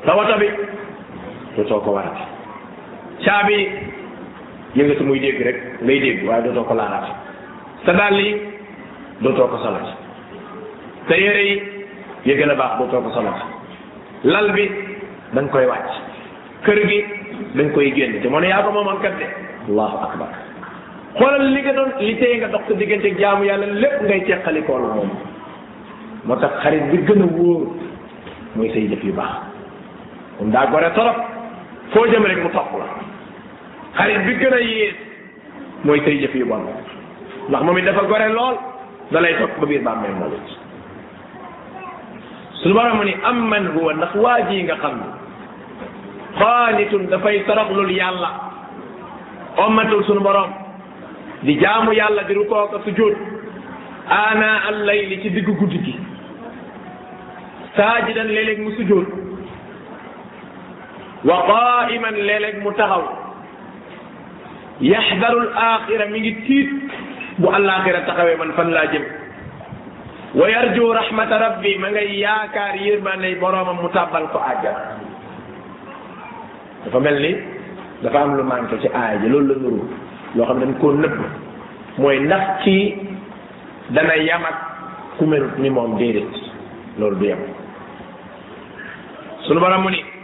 sa wata bi dootoo ko warati caabi yëngatu muy dégg rek ngay dégg waaye dootoo ko laalaati sa dàll yi dootoo ko solati sa yére yi ya gën a baax dootoo ko solati lal bi da nga koy wàcc kër gi dañ koy génn te moo ne yaa ko moomoon kat de allahu akbar xoolal li nga doon li tey nga dox sa diggante jaamu yàlla lépp ngay teqalikoo la moom moo tax xarit bi gën a wóor mooy say jëf yu baax moom daa gore torop foo jëm rek mu topp la xarit bi gën a yées mooy say jëf yu bon ndax moom it dafa gore lool da lay topp ba biir bàmmeel moom it suñu borom mu ni am man huwa ndax waa ji nga xam ni xaanitun dafay toroxlul yàlla ommatul suñu borom di jaamu yàlla di rukoo ko sujud ana al layli ci diggu guddi gi saajidan léeg-léeg mu sujud wa qaiman léeg-léeg mu taxaw yaxdarul axira mi ngi tiit bu alaxira taxawee man fan laa jëm wa yarju rahmata rabbi ma ngay yaakaar yërmandey boroomam mu tàbbal ko àjjana dafa mel ni dafa am lu manqué ci aaya ji loolu la nuru loo xam ne dañ koo nëbb mooy ndax kii dana yam ak ku melut ni moom déedéet loolu du yem sunu borom mu ni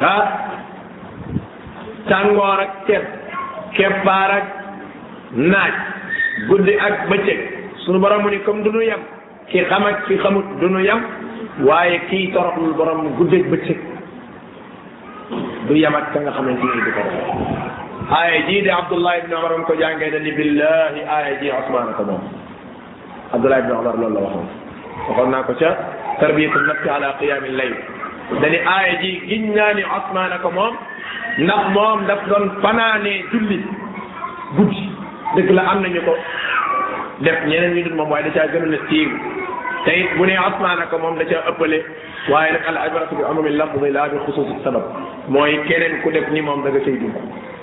ah tàngoor ak ceeb keppaar ak naaj guddi ak bëccëg sunu borom mu ni comme du nu yem ki xam ak ki xamut du nu yem waaye kii toroxlul borom guddi ak bëccëg du yem ak ka nga xamante ni du ko def aaya jii de Abdullah ibn Umar ko jàngee na ni billahi aaya ji Usmaan ko moom Abdullah ibn Umar loolu la waxoon waxoon naa ko ca tarbiyatu nafsi ala qiyaami layl dani aaya ji giñ naa ni Osmaan ko moom ndax moom daf doon fanaanee julli guddi dëgg la am nañu ko def ñeneen ñu dul moom waaye da caa gënoon a siiw te it bu ne Osmaan ko moom da caa ëppale waaye nag al ibratu bi umumi lafdi laa bi xusuusi sabab mooy keneen ku def ni moom da nga cay dugg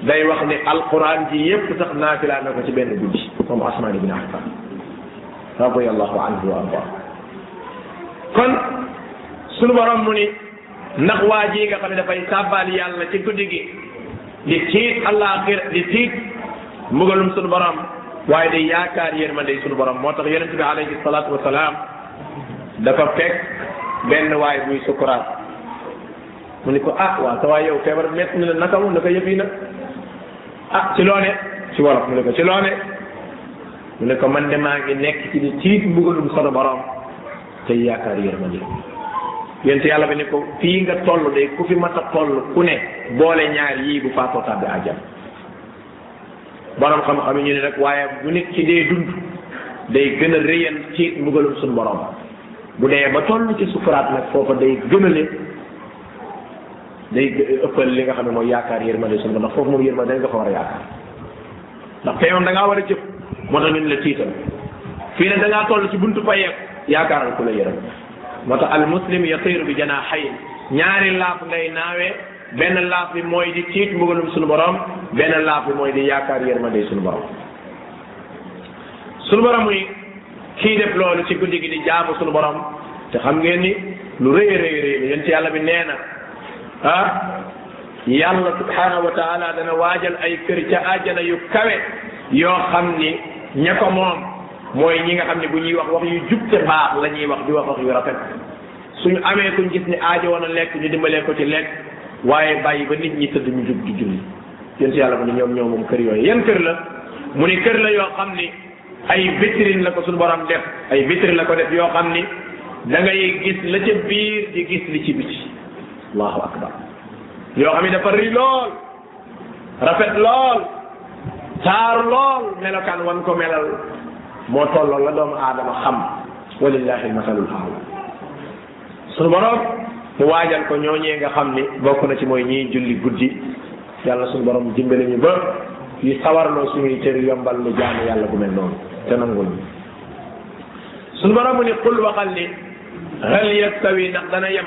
day wax ne alquran ji yépp sax naafilaa na ko ci benn guddi moom Usmaan ibn Affan radiyallahu anhu wa arda kon sunu borom mu ni ndax waa ji nga xam ne dafay sàbbaal yàlla ci guddi gi di tiit àllaaxira di tiit mbugalum sunu borom waaye day yaakaar yërmande sunu borom moo tax yonente bi alayhi salaatu wasalaam dafa fekk benn waay buy sukuraat mu ni ko ah waaw sa waay yow feebar bi métti na la naka mu naka yëf yi nag ah ci loone ci wolof mu ne ko ci loone mu ne ko man de maa ngi nekk ci di tiit mbugalum sunu borom te yaakaar yërmande yonent yàlla bi ne ko fii nga toll de ku fi mat a toll ku ne boole ñaar yii bu faatoo tàbbi àjjana borom xam-xam yi ñu ne nag waaye bu nit ci dee dund day gën a réyan ci mbugalum suñu borom bu dee ba toll ci sukuraat nag foofa day gën a le day ëppal li nga xam ne mooy yaakaar yërmande suñu borom ndax foofu moom yërmande nga fa war a yaakaar ndax te yoon da ngaa war a jëf moo tax ñu la tiital fii ne da ngaa toll ci buntu payeek yaakaaral ku la yërëm moo tax al muslim yatiru bi janaaxayn ñaari laaf ngay naawee benn laaf bi mooy di tiit mbugalum suñu borom benn laaf bi mooy di yaakaar yërmande suñu borom suñu borom muy kii def loolu ci guddi gi di jaamu suñu borom te xam ngeen ni lu rëy rëy rëy la yéen ci yàlla bi nee na ah yàlla subhanahu wa taala dana waajal ay kër ca àjjana yu kawe yoo xam ni ña ko moom mooy ñi nga xam ne bu ñuy wax wax yu jub te baax la ñuy wax di wax wax yu rafet suñu amee kuñ gis ni aajo woon a lekk ñu dimbalee ko ci lekk waaye bàyyi ba nit ñi tëdd ñu jug di julli yéen si yàlla mu ne ñoom ñoo moom kër yooyu yan kër la mu ni kër la yoo xam ni ay vitrine la ko suñu borom def ay vitrine la ko def yoo xam ni da ngay gis la ca biir di gis li ci biti allahu akbar yoo xam ni dafa rëy lool rafet lool taar lool melokaan wan ko melal moo tolloo la doomu aadama xam walillahi masalul aala sunu borom mu waajal ko ñooñee nga xam ni bokk na ci mooy ñiy julli guddi yàlla sunu borom dimbale ñu ba yu sawarloo suñuy cër yombal lu jaamu yàlla bu mel noonu te nangul ñu sunu borom mu ni qul waxal ni hal yastawi ndax dana yem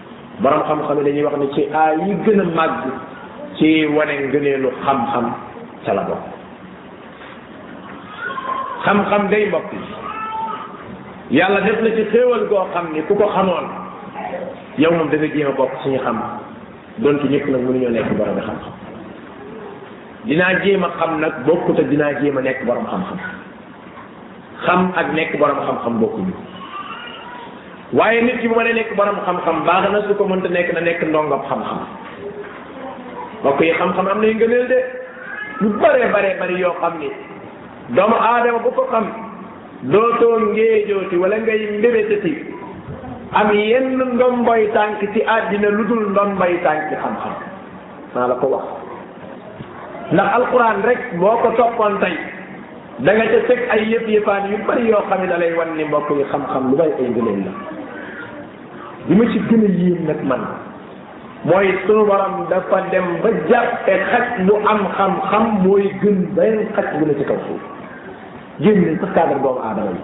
borom xam-xam yi dañuy wax ne ci aay yi gën a màgg ci wane ngëneelu xam-xam ca la bokk xam-xam day mbokk yi yàlla def na ci xéewal goo xam ni ku ko xamoon yow moom dafa jéem a bokk suñu xam donte ñëpp nag mënuñoo nekk borom bi xam-xam dinaa jéem a xam nag bokkut ak dinaa jéem a nekk borom xam-xam xam ak nekk borom xam-xam bokkuñu waaye nit ki bu ma ne nekk borom xam-xam baax na su ko mënta nekk na nekk ndongam xam-xam mbokk yi xam-xam am nay ngëneel de lu bare bare bari yoo xam ni doomu aadama bu ko xam dootoo ngéejooti wala ngay mbébétati am yenn ndomboy tànk ci àddina lu dul ndomboy tànk xam-xam maa la ko wax ndax alquran rek boo ko toppoon tey da nga ca teg ay yëpp yëppaan yu bari yoo xam ne da lay wan ni mbokk yi xam-xam lu bay ay ngëneel la li ma ci gën a yéem nag man mooy sunu borom dafa dem ba jàppe xaj bu am xam-xam mooy gën beneen xaj bu ne ci kaw suuf génn sax cadre doomu aadama yi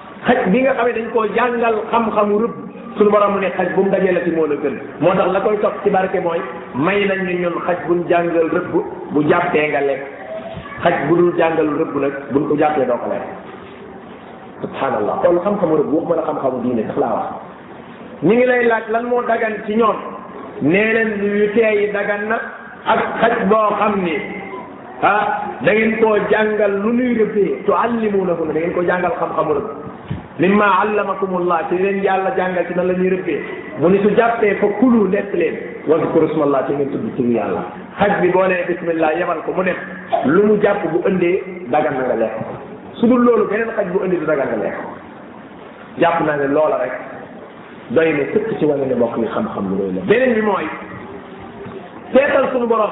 xaj bi nga xam ne dañ koo jàngal xam-xamu rëbb suñu borom mu ne xaj bu mu dajee la ci moo la gën moo tax la koy topp ci barke mooy may nañ ñu ñun xaj buñ jàngal rëbb bu jàppee nga lekk xaj bu dul jàngal rëbb nag buñ ko jàppee doo ko lekk subhanallah loolu xam-xamu rëbb waxuma la xam-xamu diine sax laa wax ñu ngi lay laaj lan moo dagan ci ñoom nee leen yu teey dagan na ak xaj boo xam ni ah da ngeen koo jàngal lu nuy rëbbee tuallimuunahu da ngeen ko jàngal xam-xamu rëbb mimma allamakumullah ci leen yàlla jàngal ci nan la ñuy rëbbee mu ni su jàppee fa kulu lekk leen wazkuru smallah ci ngeen tudd turu yàlla xaj bi boo nee bismillah yebal ko mu nekk lu mu jàpp bu ëndee dagan na nga lekk su dul loolu beneen xaj bu ëndi du dagan nga lekk jàpp naa ne loola rek doy na sëkk ci wane ne mbokk yi xam-xam lu doy la beneen bi mooy seetal suñu borom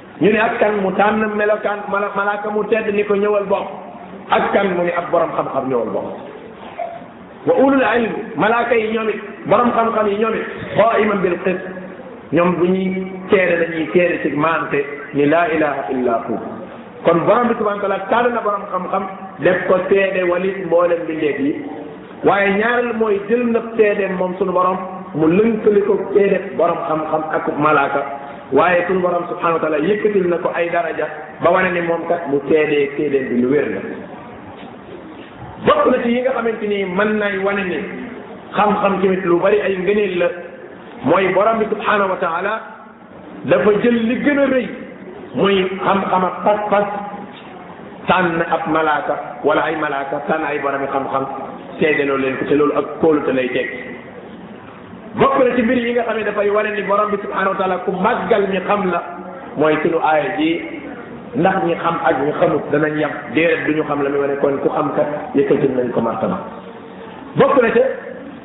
ñu ne ak kan mu tànn melokaan mala malaaka mu tedd ni ko ñëwal bokk ak kan mu ne ab borom xam-xam ñëwal bokk wa ulul ilm malaaka yi ñoom it borom xam-xam yi ñoom it qaiman bil qist ñoom bu ñuy teere dañuy teere ci maante ni laa ilaha illa hu kon borom bi subhanahu wa taala tànn na borom xam-xam def ko seede walit mboolem bi ndeet yi waaye ñaareel mooy jël na seedeem moom sunu borom mu lënkale ko seede borom xam-xam ak malaaka waaye sunu borom subhanahu wa taala yëkkatil na ko ay daraja ba wane ni moom kat mu seedee seedeem bi lu wér la bokk na ci yi nga xamante ni mën nay wane ni xam-xam tamit lu bari ay ngëneel la mooy borom bi subhanahu wa taala dafa jël li gën a rëy muy xam-xam ak pas-pas tànn ab malaaka wala ay malaaka tànn ay boromi xam-xam seedeloo leen ko te loolu ak kóolute lay teg bokk na ci mbir yi nga xam ne dafay wane ni borom bi subhanahu wa taala ku màggal ñi xam la mooy sunu aaya ji ndax ñi xam ak ñi xamut danañ yem déedéet du ñu xam la muy wane kon ku xam kat yëkkatil nañ ko martaba bokk na ca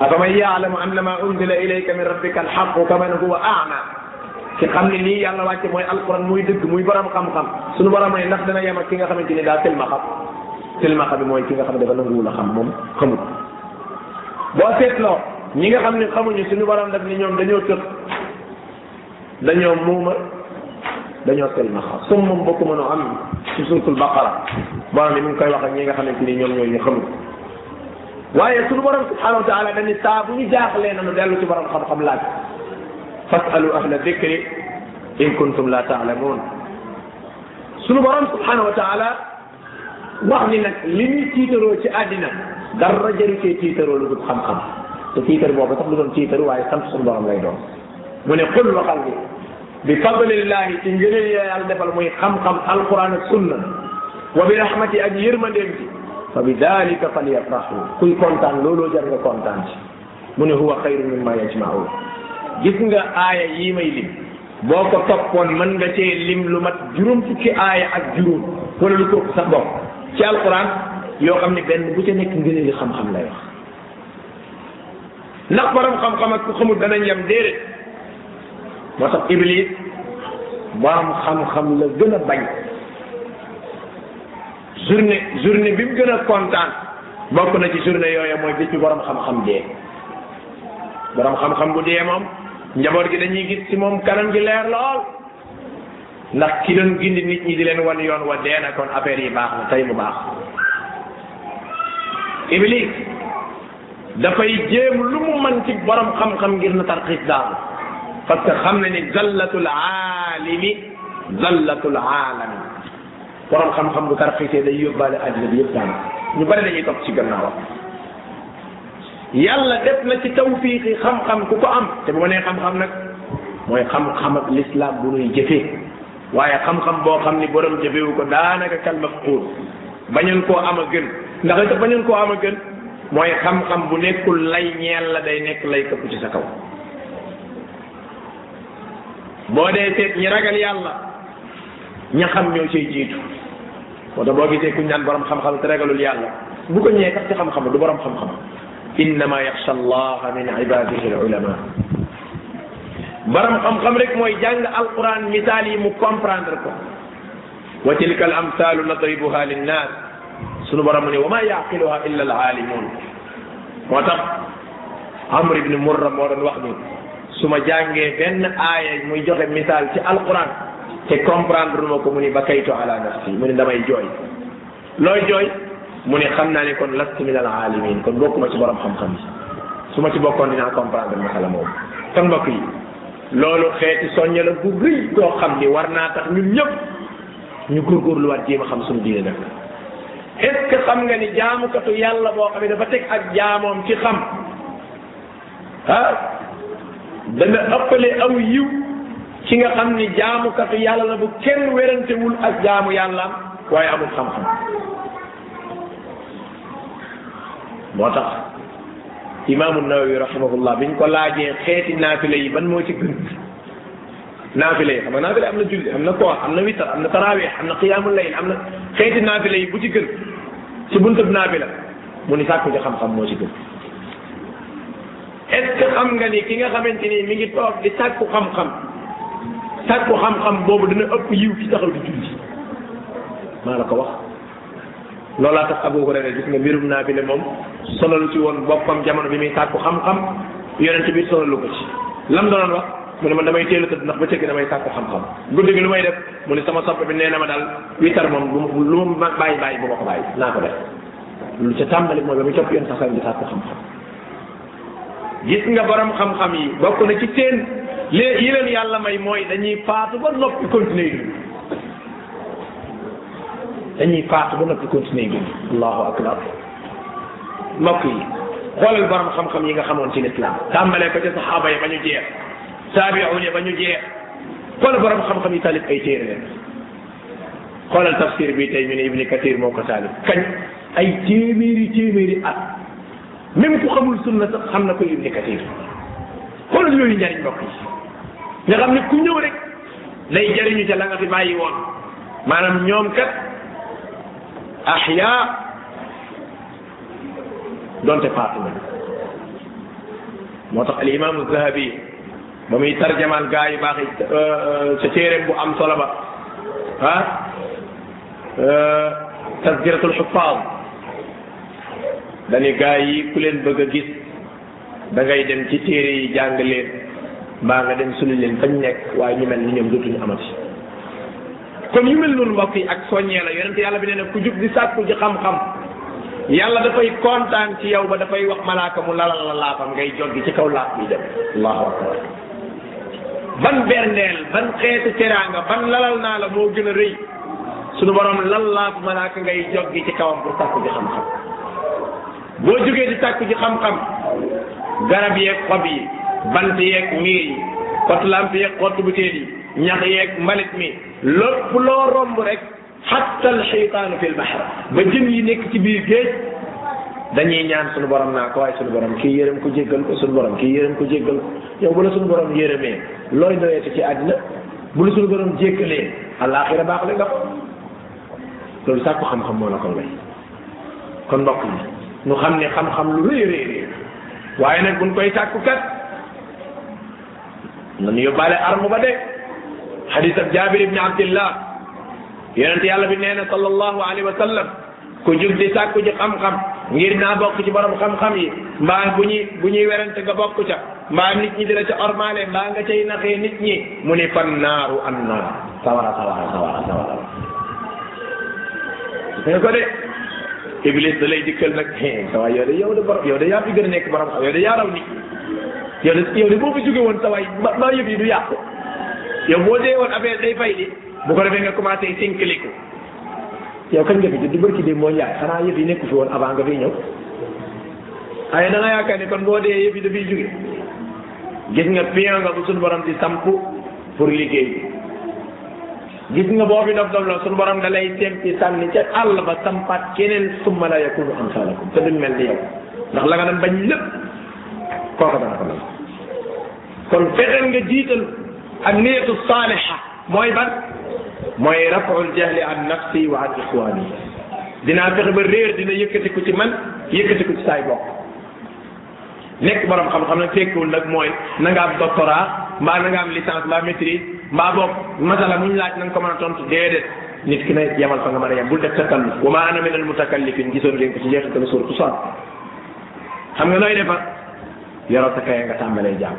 afaman yaalamu annama unzila ilayka min rabbika alxaqu kaman huwa aama ci xam ne lii yàlla wàcce mooy alquran muy dëgg muy borom xam-xam suñu borom ay ndax dana yem ak ki nga xamante ni daa tilma xam tilma xam bi mooy ki nga xam ne dafa nanguwul a xam moom xamul boo seetloo ñi nga xam ne xamuñu suñu borom daf ni ñoom dañoo tëx dañoo muuma dañoo selmaxa sum moom bokku mënoo am ci suuratul baqara borom bi mu ngi koy wax ak ñi nga xamante ni ñoom ñoo ñu xam waaye suñu borom subhanahu wa taala dañu saa bu ñu jaaxlee nañu dellu ci borom xam-xam laaj fasalu ahla dikri in kuntum la taalamuun suñu borom subhanahu wa taala wax ni nag li ñuy tiitaroo ci àddina dara jëru cee tiitaroo lu dul xam-xam te tiitar boobu sax lu doon tiitaru waaye sant suñu borom lay doon mu ne xul waxal bi bi fadlillahi ci ngëneel ya yàlla defal muy xam-xam alquran ak sunna wa bi rahmati ak yërmandeem ci fa bi dalika falyafrahu kuy kontaan looloo jar nga kontaan ci mu ne huwa xayru mimma yajmaun gis nga aaya yii may lim boo ko toppoon mën nga cee lim lu mat juróom fukki aaya ak juróom wala lu ko ëpp sax bokk ci alquran yoo xam ne benn bu ca nekk ngëneeli xam-xam lay wax ndax borom xam-xam ak ku xamul danañ yem déedéet moo tax iblis borom xam-xam la gën a bañ journée journée bi mu gën a kontaan bokk na ci journée yooyu mooy bis bi borom xam-xam dee borom xam-xam bu dee moom njaboot gi dañuy gis ci moom kanam gi leer lool ndax ki doon gindi nit ñi di leen wan yoon wa dee na kon affaire yi baax na tey mu baax iblis dafay jéem lu mu mën ci borom xam-xam ngir na tarxiis daal parce que xam na ni zallatul aalimi zallatul aalami borom xam-xam bu tarxiisee day yóbbaale àddina bi yëpp daanaka ñu bari dañuy topp ci gannaawam yàlla def na ci tawfiixi xam-xam ku ko am te bu ma nee xam-xam nag mooy xam-xam ak lislaam bu nuy jëfee waaye xam-xam boo xam ni borom jëfewu ko daanaka kal mafquud bañoon koo am a gën ndax li tax bañoon koo am a gën mooy xam-xam bu nekkul lay ñeel la day nekk lay këpp ci sa kaw boo dee seet ñi ragal yàlla ña xam ñoo cay jiitu moo tax boo gisee kuñ naan borom xam-xam te ragalul yàlla bu ko ñëwee sax ci xam-xam du borom xam-xam innama yaxsha allaha min ibadihi al ulama borom xam-xam rek mooy jàng alquran misaal yi mu comprendre ko wa tilka al amsalu nadribuha linnas sunu borom mu ne wa ma yaqiluha illa al alimun moo tax amr ibni murra moo doon wax ni su ma jàngee benn aaya muy joxe misaal ci alquran te comprendre ma ko mu ni bakaytu ala nafsi mu ni damay jooy looy jooy mu ni xam naa ne kon lastu min al alimin kon bokkuma ci borom xam-xam yi su ma ci bokkoon dinaa comprendre masala moomu kon mbokk yi loolu xeeti soññe la bu rëy koo xam ni war naa tax ñun ñëpp ñu góorgóorluwaat jéem a xam suñu diine nag est ce que xam nga ni jaamukatu yàlla boo xam ne dafa teg ak jaamoom ci xam ah dana ëppale aw yiw ci nga xam ni jaamukatu yàlla la bu kenn werantewul ak jaamu yàllaam waaye amul xam-xam moo tax imaamu nawawi rahimahullah biñ ko laajee xeeti naafile yi ban moo ci gën naafile yi xam nga naafile am na julli am na koor am na witar am na taraweex am na qiyaamul layl am na xeeti naafile yi bu ci gën ci buntu naafila mu ni sàkku ci xam-xam moo ci gën est ce que xam nga ni ki nga xamante ni mi ngi toog di sàkku xam-xam sàkku xam-xam boobu dina ëpp yiw ci taxaw di julli maa la ko wax loolaa tax Abu Hurayra gis nga mbirum naa bi le moom solalu ci woon boppam jamono bi muy sàkku xam-xam yonent bi solalu ko ci lam doonoon wax mu ne man damay teel a tëdd ndax ba cëgg damay sàkku xam-xam guddi gi lu may def mu ne sama soppe bi nee na ma daal witar moom lu ma bàyyi bàyyi bu ma ko bàyyi naa ko def lu ca tàmbali mooy ba mu topp yoon saxal di sàkku xam-xam gis nga borom xam-xam yi bokk na ci seen léegi yi leen yàlla may mooy dañuy faatu ba noppi continuer dund dañuy faatu ba noppi continuer dund allahu akbar mbokk yi xoolal borom xam-xam yi nga xamoon ci lislaam tàmbalee ko ca saxaaba yi ba ñu jeex taabi'un yi ba ñu jeex xoolal borom xam-xam yi taalif ay téere leen xoolal tafsir bi tey ñu ne ibni kathir moo ko taalif kañ ay téeméeri téeméeri at même ku xamul sunna sax xam na ko ibni kathir xoolal yooyu njariñ mbokk yi nga xam ne ku ñëw rek day jariñu ca la nga fi bàyyi woon maanaam ñoom kat ahya donte faatu na moo tax al imam zahabi ba muy tarjamaan gaa yu baax yi sa téeréem bu am solo ba ah tazkiratul xufaam dani gaa yi ku leen bëgg a gis da ngay dem ci téere yi jàng leen mbaa nga dem suli leen fañ nekk waaye ñu mel ni ñoom dootuñu amati kon yu mel noonu mbokk yi ak soññee la yonent yàlla bi nee na ku jug di sàkku ji xam-xam yàlla dafay kontaan ci yow ba dafay wax malaaka mu lalal la laafam ngay joggi ci kaw laaf bi dem allahu akbar ban berndeel ban xeetu teraanga ban lalal naa la moo gën a rëy sunu borom lal laaf malaaka ngay joggi ci kawam pour sàkku ji xam-xam boo jógee di sàkku ji xam-xam garab yeeg xob yi bant yeeg miir yi xottu lamp yeeg xottu butéel yi ñax yeeg mbalit mi lépp loo romb rek xatta al cheytaanu fi lbaxar ba jën yi nekk ci biir géej dañuy ñaan suñu borom naa ko waaye suñu borom kii yërëm ko jéggal ko suñu borom kii yërëm ko jéggal ko yow bu la suñu borom yërëmee looy doyeete ci àddina bu la suñu borom jéggalee àllaaxira baax la nga loolu sàkku xam-xam moo la ko may kon mbokk yi ñu xam ne xam-xam lu rëy rëy rëy waaye nag buñ koy tàkku kat nañu yóbbaale arme ba de xadis ab jabir ibni abdillah yonente yàlla bi nee na sallallahu alayhi wa sallam ku jug di sàkku ji xam-xam ngir naa bokk ci borom xam-xam yi mbaa bu ñuy bu ñuy werante nga bokk ca mbaa nit ñi di la ca ormaale mbaa nga cay naxee nit ñi mu ni fan naaru an naar sawara sawara sawara sawara nga ko de iblis da lay dikkal nag sawaay yow de yow de borom yow de yaa fi gën a nekk borom xam yow de yaa raw nit yow de yow de boo fi jóge woon sawaay ba ba yëf yi du yàqu yow boo dee woon affaire day fay di bu ko defee nga commencé sinkiliku yow kañ nga fi judd bërki dee moo yaay xanaa yëf yi nekku fi woon avant nga fiy ñëw ay da nga yaakaar ni kon boo dee yëf yi dafay jóge gis nga pion nga bu suñu borom di samp pour liggéey gis nga boo fi dof dof la suñu borom da lay tempi sànni ca àll ba sampaat keneen summa la yakunu amsalakum te duñ mel ni yow ndax la nga doon bañ lépp kooka dana ko nangu kon fexeel nga jiital ak niyatu saaliha mooy ban mooy raful jahli an nafsi wa an ixwaani dinaa fexe ba réer dina yëkkatiku ci man yëkkatiku ci saay bokk nekk borom xam-xam nag tekkiwul nag mooy na nga am doctorat mbaa na nga am licence mbaa maîtrise mbaa boog masala muñ laaj na nga ko mën a tontu déedéet nit ki na yemal fa nga mën a yem bul def takalluf wa ma ana min al mutakallifin gisoon ngeen ko ci jeexital suuratu Saad xam nga nooy defar yoroo sa kaya nga tàmbalee jàng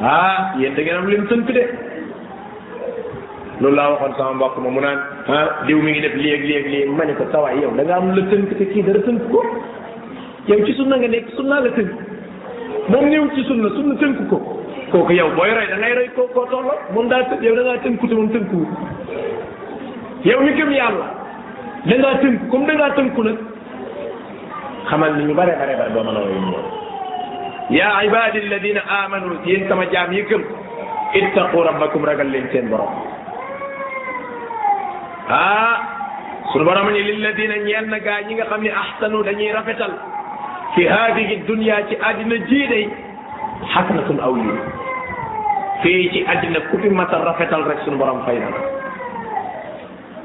ah yéen da ngeen am leen tënk de loolu laa waxoon sama mbokk ma mu naan ah diw mi ngi def léeg léeg léeg ma ne ko sawaay yow da nga am la tënk te kii dara tënk ko yow ci sunna nga nekk sunna la tënk moom néew ci sunna sunna tënk ko kooku yow booy roy da ngay roy koo koo tollo moom daa tënk yow da ngaa tënku te moom tënkuwul yow mi gëm yàlla da ngaa tënk comme da ngaa tënku nag xamal ni ñu bare bare bare doo mën a woy ñoom yaa ibadi alladina amanu yéen sama jaam yi gëm ittaqu rabbakum ragal leen seen borom ah sunu borom ni lilladina ñeel na gaa ñi nga xam ne ahsanu dañuy rafetal fi haadihi dunya ci àddina jii day xasanatun aw yiw fii ci àddina ku fi mata rafetal rek sunu borom fay na la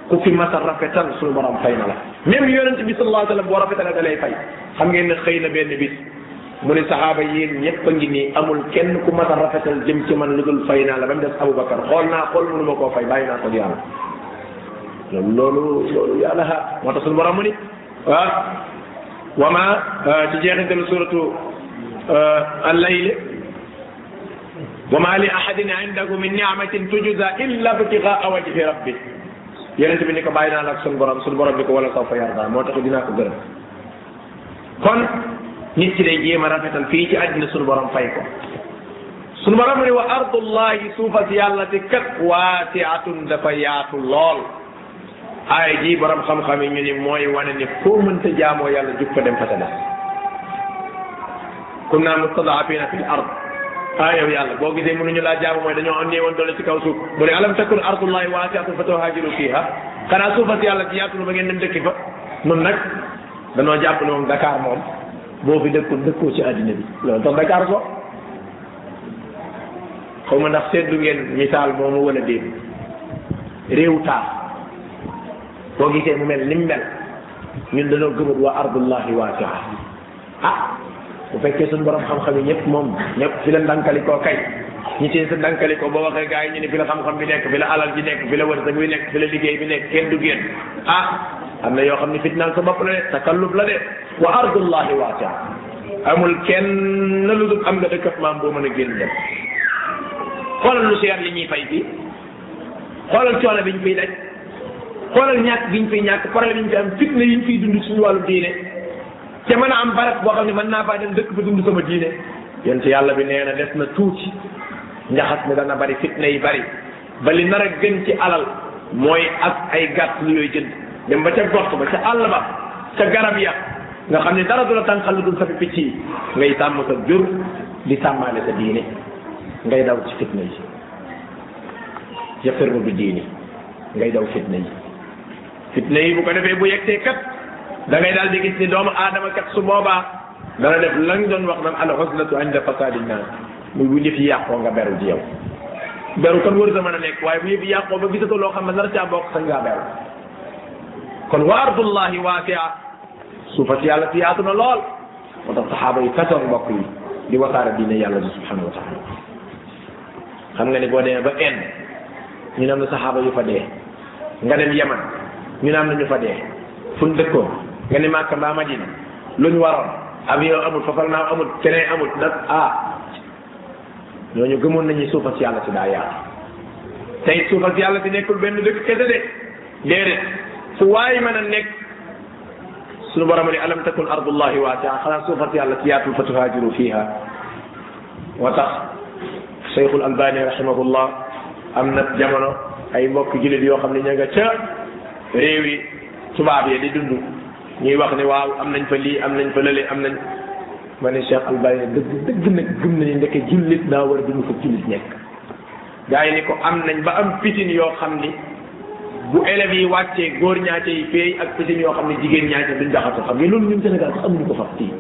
ku fi mas a rafetal suñu borom fay na la même yonent bi sallallahu alayhi wa sallam boo rafetalee da lay fay xam ngeen ne xëy na benn bis mu ne saxaaba yéen ñëpp a ngi nii amul kenn ku mas a rafetal jëm ci man lu dul fay naa la ba mu des Aboubacar xool naa xool mënu ma koo fay bàyyi naa ko di yàlla loolu loolu loolu yàlla ha moo tax suñu borom mu ni ah wama ci jeexintalu suratu al-layl wa ma li ahadin indahu min ni'matin tujza illa ibtighaa wajhi rabbi yonent bi ni ko bàyyi naa la ak sun borom sun borom bi ko wala saw fa yarda moo tax dinaa ko gërëm kon nit ki day jéem a rafetal fii ci àddina sun borom fay ko sun borom ni wa ardullahi suufa si yàlla te kat waasiatun dafa yaatu lool aay ji borom xam-xam yi ñu ni mooy wane ni foo mënta jaamoo yàlla jug fa dem fa ca des kun naa mustadafina fil ard ah yow yàlla boo gisee mënuñu laa jaamu mooy dañoo am néewoon doole ci kaw suuf mu ne alam takun ardullahi waasi'atan fa tuhaajiru fiiha xanaa suufas yàlla ci yaatu na ba ngeen dem dëkki fa nun nag danoo jàpp ne moom Dakar moom boo fi dëkkul dëkkoo ci àddina bi loolu tax Dakar ko xaw ma ndax seetlu ngeen misaal moomu wala déet réewu taar boo gisee mu mel ni mu mel ñun dañoo gëmut wa ardullahi waasia ah bu fekkee suñu borom xam-xam yi ñëpp moom ñëpp fi la ndànkalikoo kay ñi ci sa ndànkalikoo boo waxee gars yi ñu ne fi la xam-xam bi nekk fi la alal ji nekk fi la wërsëg bi nekk fi la liggéey bi nekk kenn du génn ah am na yoo xam ne fitnaal sa bopp la de takallub la de wa ardullahi waasia amul kenn lu dul am nga dëkkab maam boo mën a génn dem xoolal lu seer li ñuy fay fii xoolal coono bi ñu fiy daj xoolal ñàkk bi ñu fiy ñàkk problème yi ñu fi am fitna yi ñu fiy dund suñu wàllu diine te mën a am barab boo xam ne mën naa faa dem dëkk fa dund sama diine yonent yàlla bi nee na des na tuuti njaxas mi dana bari fitna yi bari ba li nar a gën ci alal mooy ak ay gàtt lu yooyu jënd dem ba ca gort ba ca àll ba ca garab ya nga xam ne dara du la tànqal lu dul sa picc yi ngay sàmm sa jur di sàmmaale sa diine ngay daw ci fitna yi yafirru bi diini ngay daw fitna yi fitna yi bu ko defee bu yegtee kat da ngay daal di gis ni doomu aadama kat su boobaa dana def lañ doon wax naan al xuslatu inda fasadi nnaas muy bu yëf yi yàqoo nga beru ji yow beru kon wër sa mën a nekk waaye bu yëf yi yàqoo ba gisatoo loo xam ne nar caa bokk sañ ngaa beru kon wa ardullahi waasia suufa si yàlla si yaatu na lool moo tax saxaaba yi façon mbokk yi di wasaare diine yàlla ji subhanahu wa taala xam nga ne boo demee ba Inde ñu ne am na saxaaba yu fa dee nga dem Yaman ñu ne am na ñu fa dee fu ñu dëkkoon nga ne Màkka mbaa Madina lu ñu waroon avion amul fafal naaw amul keneen amul nag ah ñooñu gëmoon nañu suufa si yàlla si daa yaatu tey suufa si yàlla si nekkul benn dëkk kese de déedéet fu waay mën a nekk suñu borom ne alam takun ardullahi waasia xanaa suufa si yàlla si yaatul fa tuhaajiru fiiha moo tax Cheikhul Albani rahimahullah am na jamono ay mbokk jullit yoo xam ne ña nga ca réew yi tubaab yi di dund ñuy wax ne waaw am nañ fa lii am nañ fa lële am nañ ma ne Cheikh Albani dëgg dëgg nag gëm nañu ndeke jullit daa war a dund fa jullit nekk gaa yi ni ko am nañ ba am piscine yoo xam ni bu élèves yi wàccee góor ñaa cay feey ak piscine yoo xam ne jigéen ñaa ca duñ jaxasoo xam nga loolu ñun Sénégal sax amuñu ko faf fii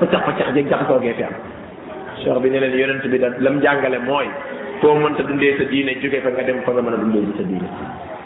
paccax paccax jeeg jaxasoo gee fi am cheikh bi ne leen yonent bi da lam jàngale mooy foo mënta dundee sa diine jóge fa nga dem fa nga mën a dundee sa diine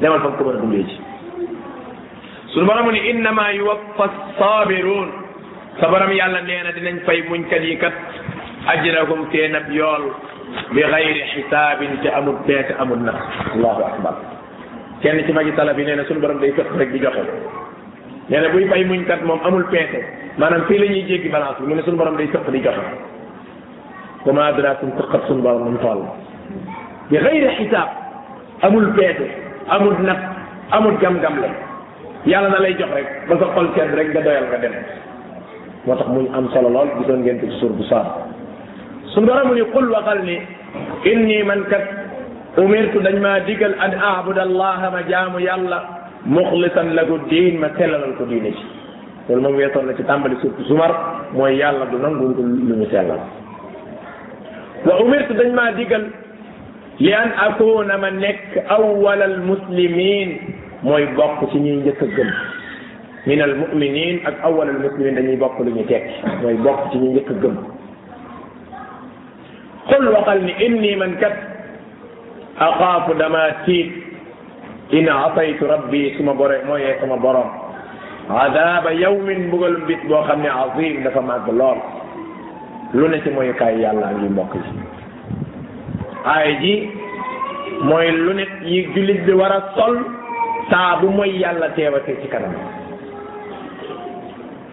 demal fa nga ko mën a dundee ci suñu borom ni innama yuwaffa sabiruun sa borom yàlla nee na dinañ fay muñkat yi kat ajrahum seen ab yool bi xayri xisaabin te amul peet amul na allahu akbar kenn ci magi salaf yi nee na suñu borom day fekk rek di joxe nee na buy fay muñ kat moom amul peete maanaam fii la ñuy jéggi balance bi mu ne suñu borom day sëq di joxe comment adrakum sëqat suñu borom nu mu toll bi xayri xisaab amul peese amul nat amul gam-gam la yàlla na lay jox rek ba sa xol sedd rek nga doyal nga dem moo tax muy am solo lool gisoon ngeen ko ci suur bu saar suñu borom mu ni qul waxal ni inni man kat umirtu dañ maa digal an aabuda allaha ma jaamu yàlla muxlisan lahu diin ma sellalal ko diine ci loolu moom weesoon na ci tàmbali suuf sumar mooy yàlla du nangu lu ñu sellal wa umirtu dañ maa digal li an akuna ma nekk awwal al muslimin mooy bokk ci ñuy njëkk a gëm min al muminin ak awwal al muslimin dañuy bokk lu ñu tekki mooy bokk ci ñuy njëkk a gëm qul waxal ni inni man kat axaafu dama tiit in ataytu rabbi suma bore mooyee sama borom adaba yawmin mbugal mbit boo xam ne azim dafa màgg lool lu ne ci moyukaay yàlla ngi mbokk yi aay ji mooy lu ne yi jullit bi war a sol saa bu mooy yàlla teewatee ci kanam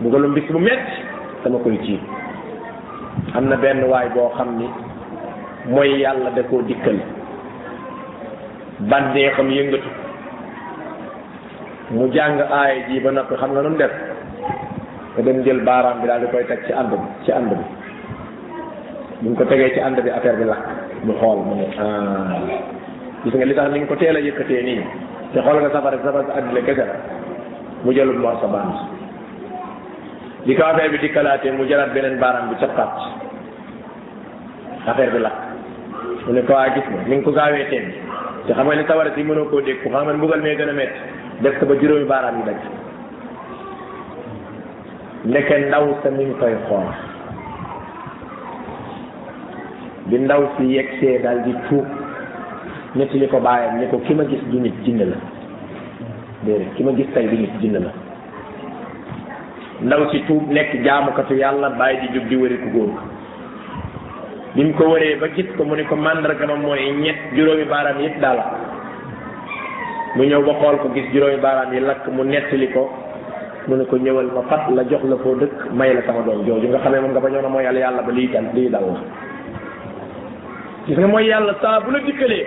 mbugalum bis bu metti dama koy tiim am na benn waay boo xam ni mooy yàlla da koo dikkal bànneexam yëngatu mu jàng aaya ji ba noppi xam nga nun def nga dem jël baaraam bi daal di koy teg ci ànd bi ci ànd bi bu ñu ko tegee ci ànd bi affaire bi lakk mu xool mu ne ah gis nga li tax ni nga ko teel a yëkkatee nii te xool nga safara safara ak àddina kese la mu jël moo sa band di ko affaire bi di kalaatee mu jëlaat beneen baaraam bi cappaat affaire bi lakk mu ne ko waa gis nga ni nga ko gaawee teen te xam nga ne sawara si mënoo koo dégg ku xam ne mbugal mee gën a métti def ko ba juróomi baaraam yi daj ndeke ndaw sa mi ngi koy xool bi ndaw si yegsee daal di tuub ñetti li ko bàyyam ne ko ki ma gis du nit jinne la déedéet ki ma gis tey di nit jinn la ndaw si tuub nekk jaamukatu yàlla bàyyi di jóg di wëri ku góor bi mu ko wëree ba gis ko mu ne ko màndarga ma mooy ñett juróomi baaraam yëpp daal mu ñëw ba xool ko gis juróomi baaraam yi lakk mu nettali ko mu ne ko ñëwal ma fat la jox la foo dëkk may la sama doom jooju nga xamee moom nga bañoon a mooy yàlla yàlla ba lii dal lii dal la gis nga mooy yàlla saa bu la dikkalee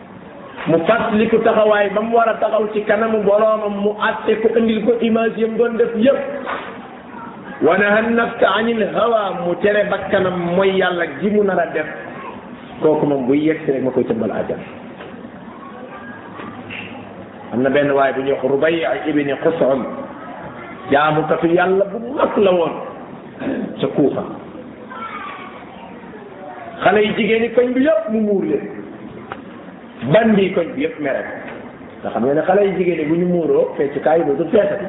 mu fàttaliku taxawaay ba mu war a taxaw ci kanamu boroomam mu àtte ko indil ko image yam doon def yépp wa naha nafsa anil hawa mu tere bakkanam mooy yàlla ji mu nar a def kooku moom buy yegg si rek ma koy tëmbal àjjana am na benn waay bu ñuy wax Rubay ibni Xusam jaamukatu yàlla bu mag la woon ca Kuufa xale yi jigéen yi koñ bi yëpp mu muur leen bandi yi koñ bi yëpp mere ko nga xam nga ne xale yi jigéen yi bu ñu muuroo fecc kaay dootul feesati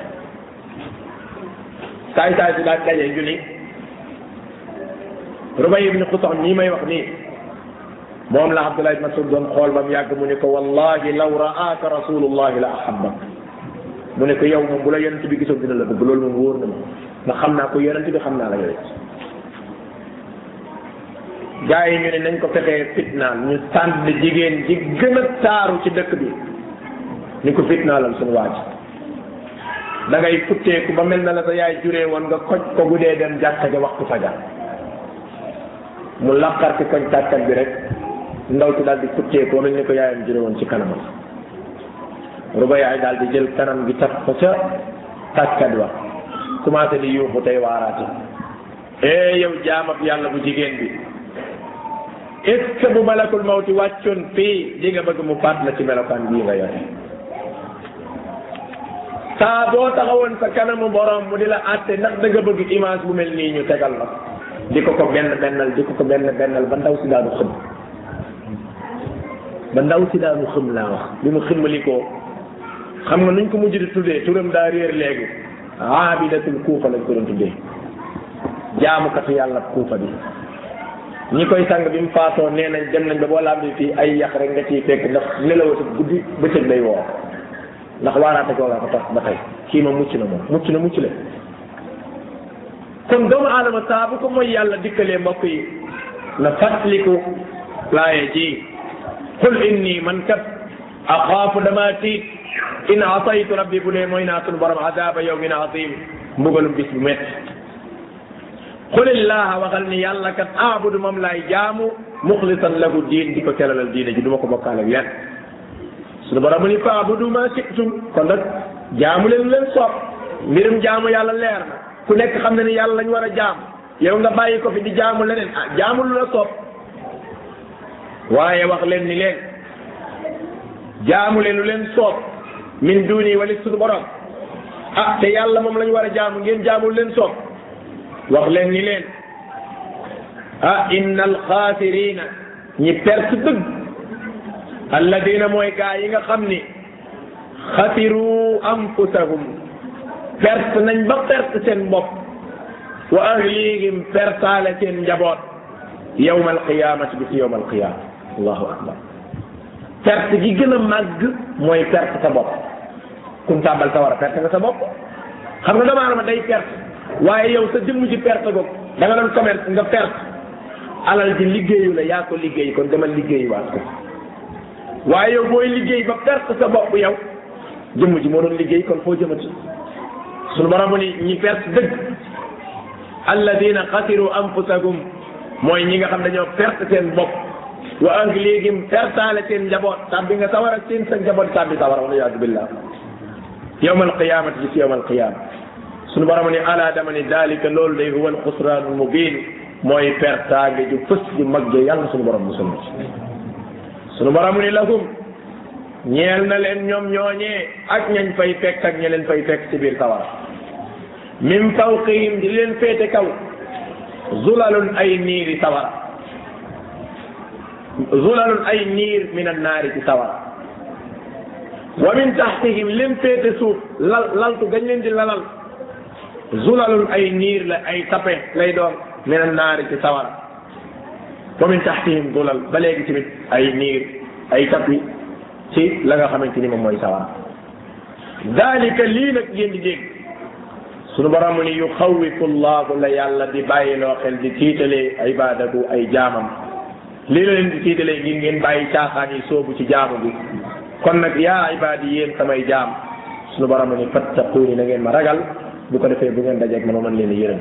kaay kaay si daan daje julli Rubay ibn Xusax nii may wax nii moom la Abdullah ibn Mas'ud doon xool ba mu yàgg mu ne ko wallahi law raaka rasulullahi la ahabbak mu ne ko yow moom bu la yonent bi gisoon dina la bëgg loolu moom wóor na ma ndax xam naa ko yonent bi xam naa la yow gaa yi ñu ne nañ ko fexee fitnaal ñu tànn jigéen ji gën a taaru ci dëkk bi ni ko fitnaalal suñu waaj da ngay futteeku ba mel na la sa yaay juree woon nga koj ko bu dee dem jàkka ja waxtu fajar mu laqar ci koñ tàkkat bi rek ndaw si daal di futteeku ba mel ni ko yaayam juree woon ci kanamam ruba yaay daal di jël kanam gi taf ko ca tàkkat wa commencé di yuuxu tey waaraate ee yow jaamab yàlla bu jigéen bi est-ce que bu malakul mawti wàccoon fii li nga bëgg mu faat la ci melokaan bii nga yore saa boo taxawoon sa kanamu borom mu di la àtte ndax da nga bëgg image bu mel nii ñu tegal la di ko ko benn bennal di ko ko benn bennal ba ndaw si daanu xëm ba ndaw si daanu xëm laa wax bi mu xëmmalikoo xam nga nuñ ko mujj di tuddee turam daa réer léegi aabidatul kuufa lañ ko doon tuddee jaamukatu yàlla kuufa bi ñi koy sang bi mu faatoo nee nañ dem nañ ba boo laam bi fii ay yàq rek nga ciy fekk ndax nelawatu guddi bëccëg day woor ndax waaraate googaa ko tax ba tey kii ma mucc na moom mucc na mucc la kon doomu aadama saa bu ko mooy yàlla dikkalee mbokk yi na fàttaliku laaye ji qul inni man kat axaafu damaa tiit in asaytu rabbi bu dee mooy naa sunu borom azaba yawmin azim mbugalum bis bu métti xulillaha waxal ni yàlla kat aabudu moom laay jaamu muxlisan lahu diin di ko telalal diine ji du ma ko bokkaale ak leen sunu borom mu ni fa abudu ma situm kon nag jaamu leen leen soob mbirum jaamu yàlla leer na ku nekk xam na ni yàlla lañ war a jaamu yow nga bàyyi ko fi di jaamu leneen ah jaamu lu la soob waaye wax leen ni leen jaamu leen lu leen soob min duni wali suñu borom ah te yàlla moom la ñu war a jaamu ngeen jaamu lu leen soob wax leen ni leen ah inna alxaasirina ñi perte dëgg alladina mooy gaa yi nga xam ni xasiru anfusahum perte nañ ba perte seen bopp wa ahlihim pertaale seen njaboot yawma alqiyamati bi si yawma alqiyama allahu akbar perte gi gën a màgg mooy perte sa bopp kun tàmbal sa war a perte nga sa bopp xam nga doomu aadama day perte waaye yow sa jëmm ji perte ko da nga doon commerce nga perte alal ji liggéeyu la yaa ko liggéey kon demal liggéeyu waat ko waaye yow booy liggéey ba perte sa bopp yow jëmm ji moo doon liggéey kon foo jëmati sunu borom ni ñi perte dëgg alladina xasiru anfusahum mooy ñi nga xam dañoo perte seen bopp wa ahlihim pertaale seen njaboot tàbbi nga sawar ak seen sa njaboot tàbbi sawar wala yaadu billah yawma alqiyamati gis yawma alqiyama sunu borom ni ala dama ni dalika loolu day huwa alxusraanu mubin mooy pertaange ju fës ju mag ja yàlla sunu borom musul ci sunu borom ni lahum ñeel na leen ñoom ñooñee ak ñañ fay fekk ak ña leen fay fekk ci biir sawara min fawqihim di leen féete kaw zulalun ay niiri sawara zulalun ay niir min annaari ci sawara wa min taxtihim lim féete suuf lal laltu gañ leen di lalal zulalun ay niir la ay tape lay doon min annaari ci sawara wa min taxtihim dulal ba léegi tamit ay niir ay tappi ci la nga xamante ni moom mooy sawara dalika lii nag ngeen di dégg sunu borom ni yu xawifu llahu la yàlla di bàyyiloo xel di tiitalee ay baadagu ay jaamam lii la leen di tiitalee ngir ngeen bàyyi caaxaan yi soobu ci jaamu bi kon nag yaa ibaadi yéen samay jaam sunu borom ni fattaquuni na ngeen ma ragal bu ko defee bu ngeen dajeeg ma ma mën leen a yërëm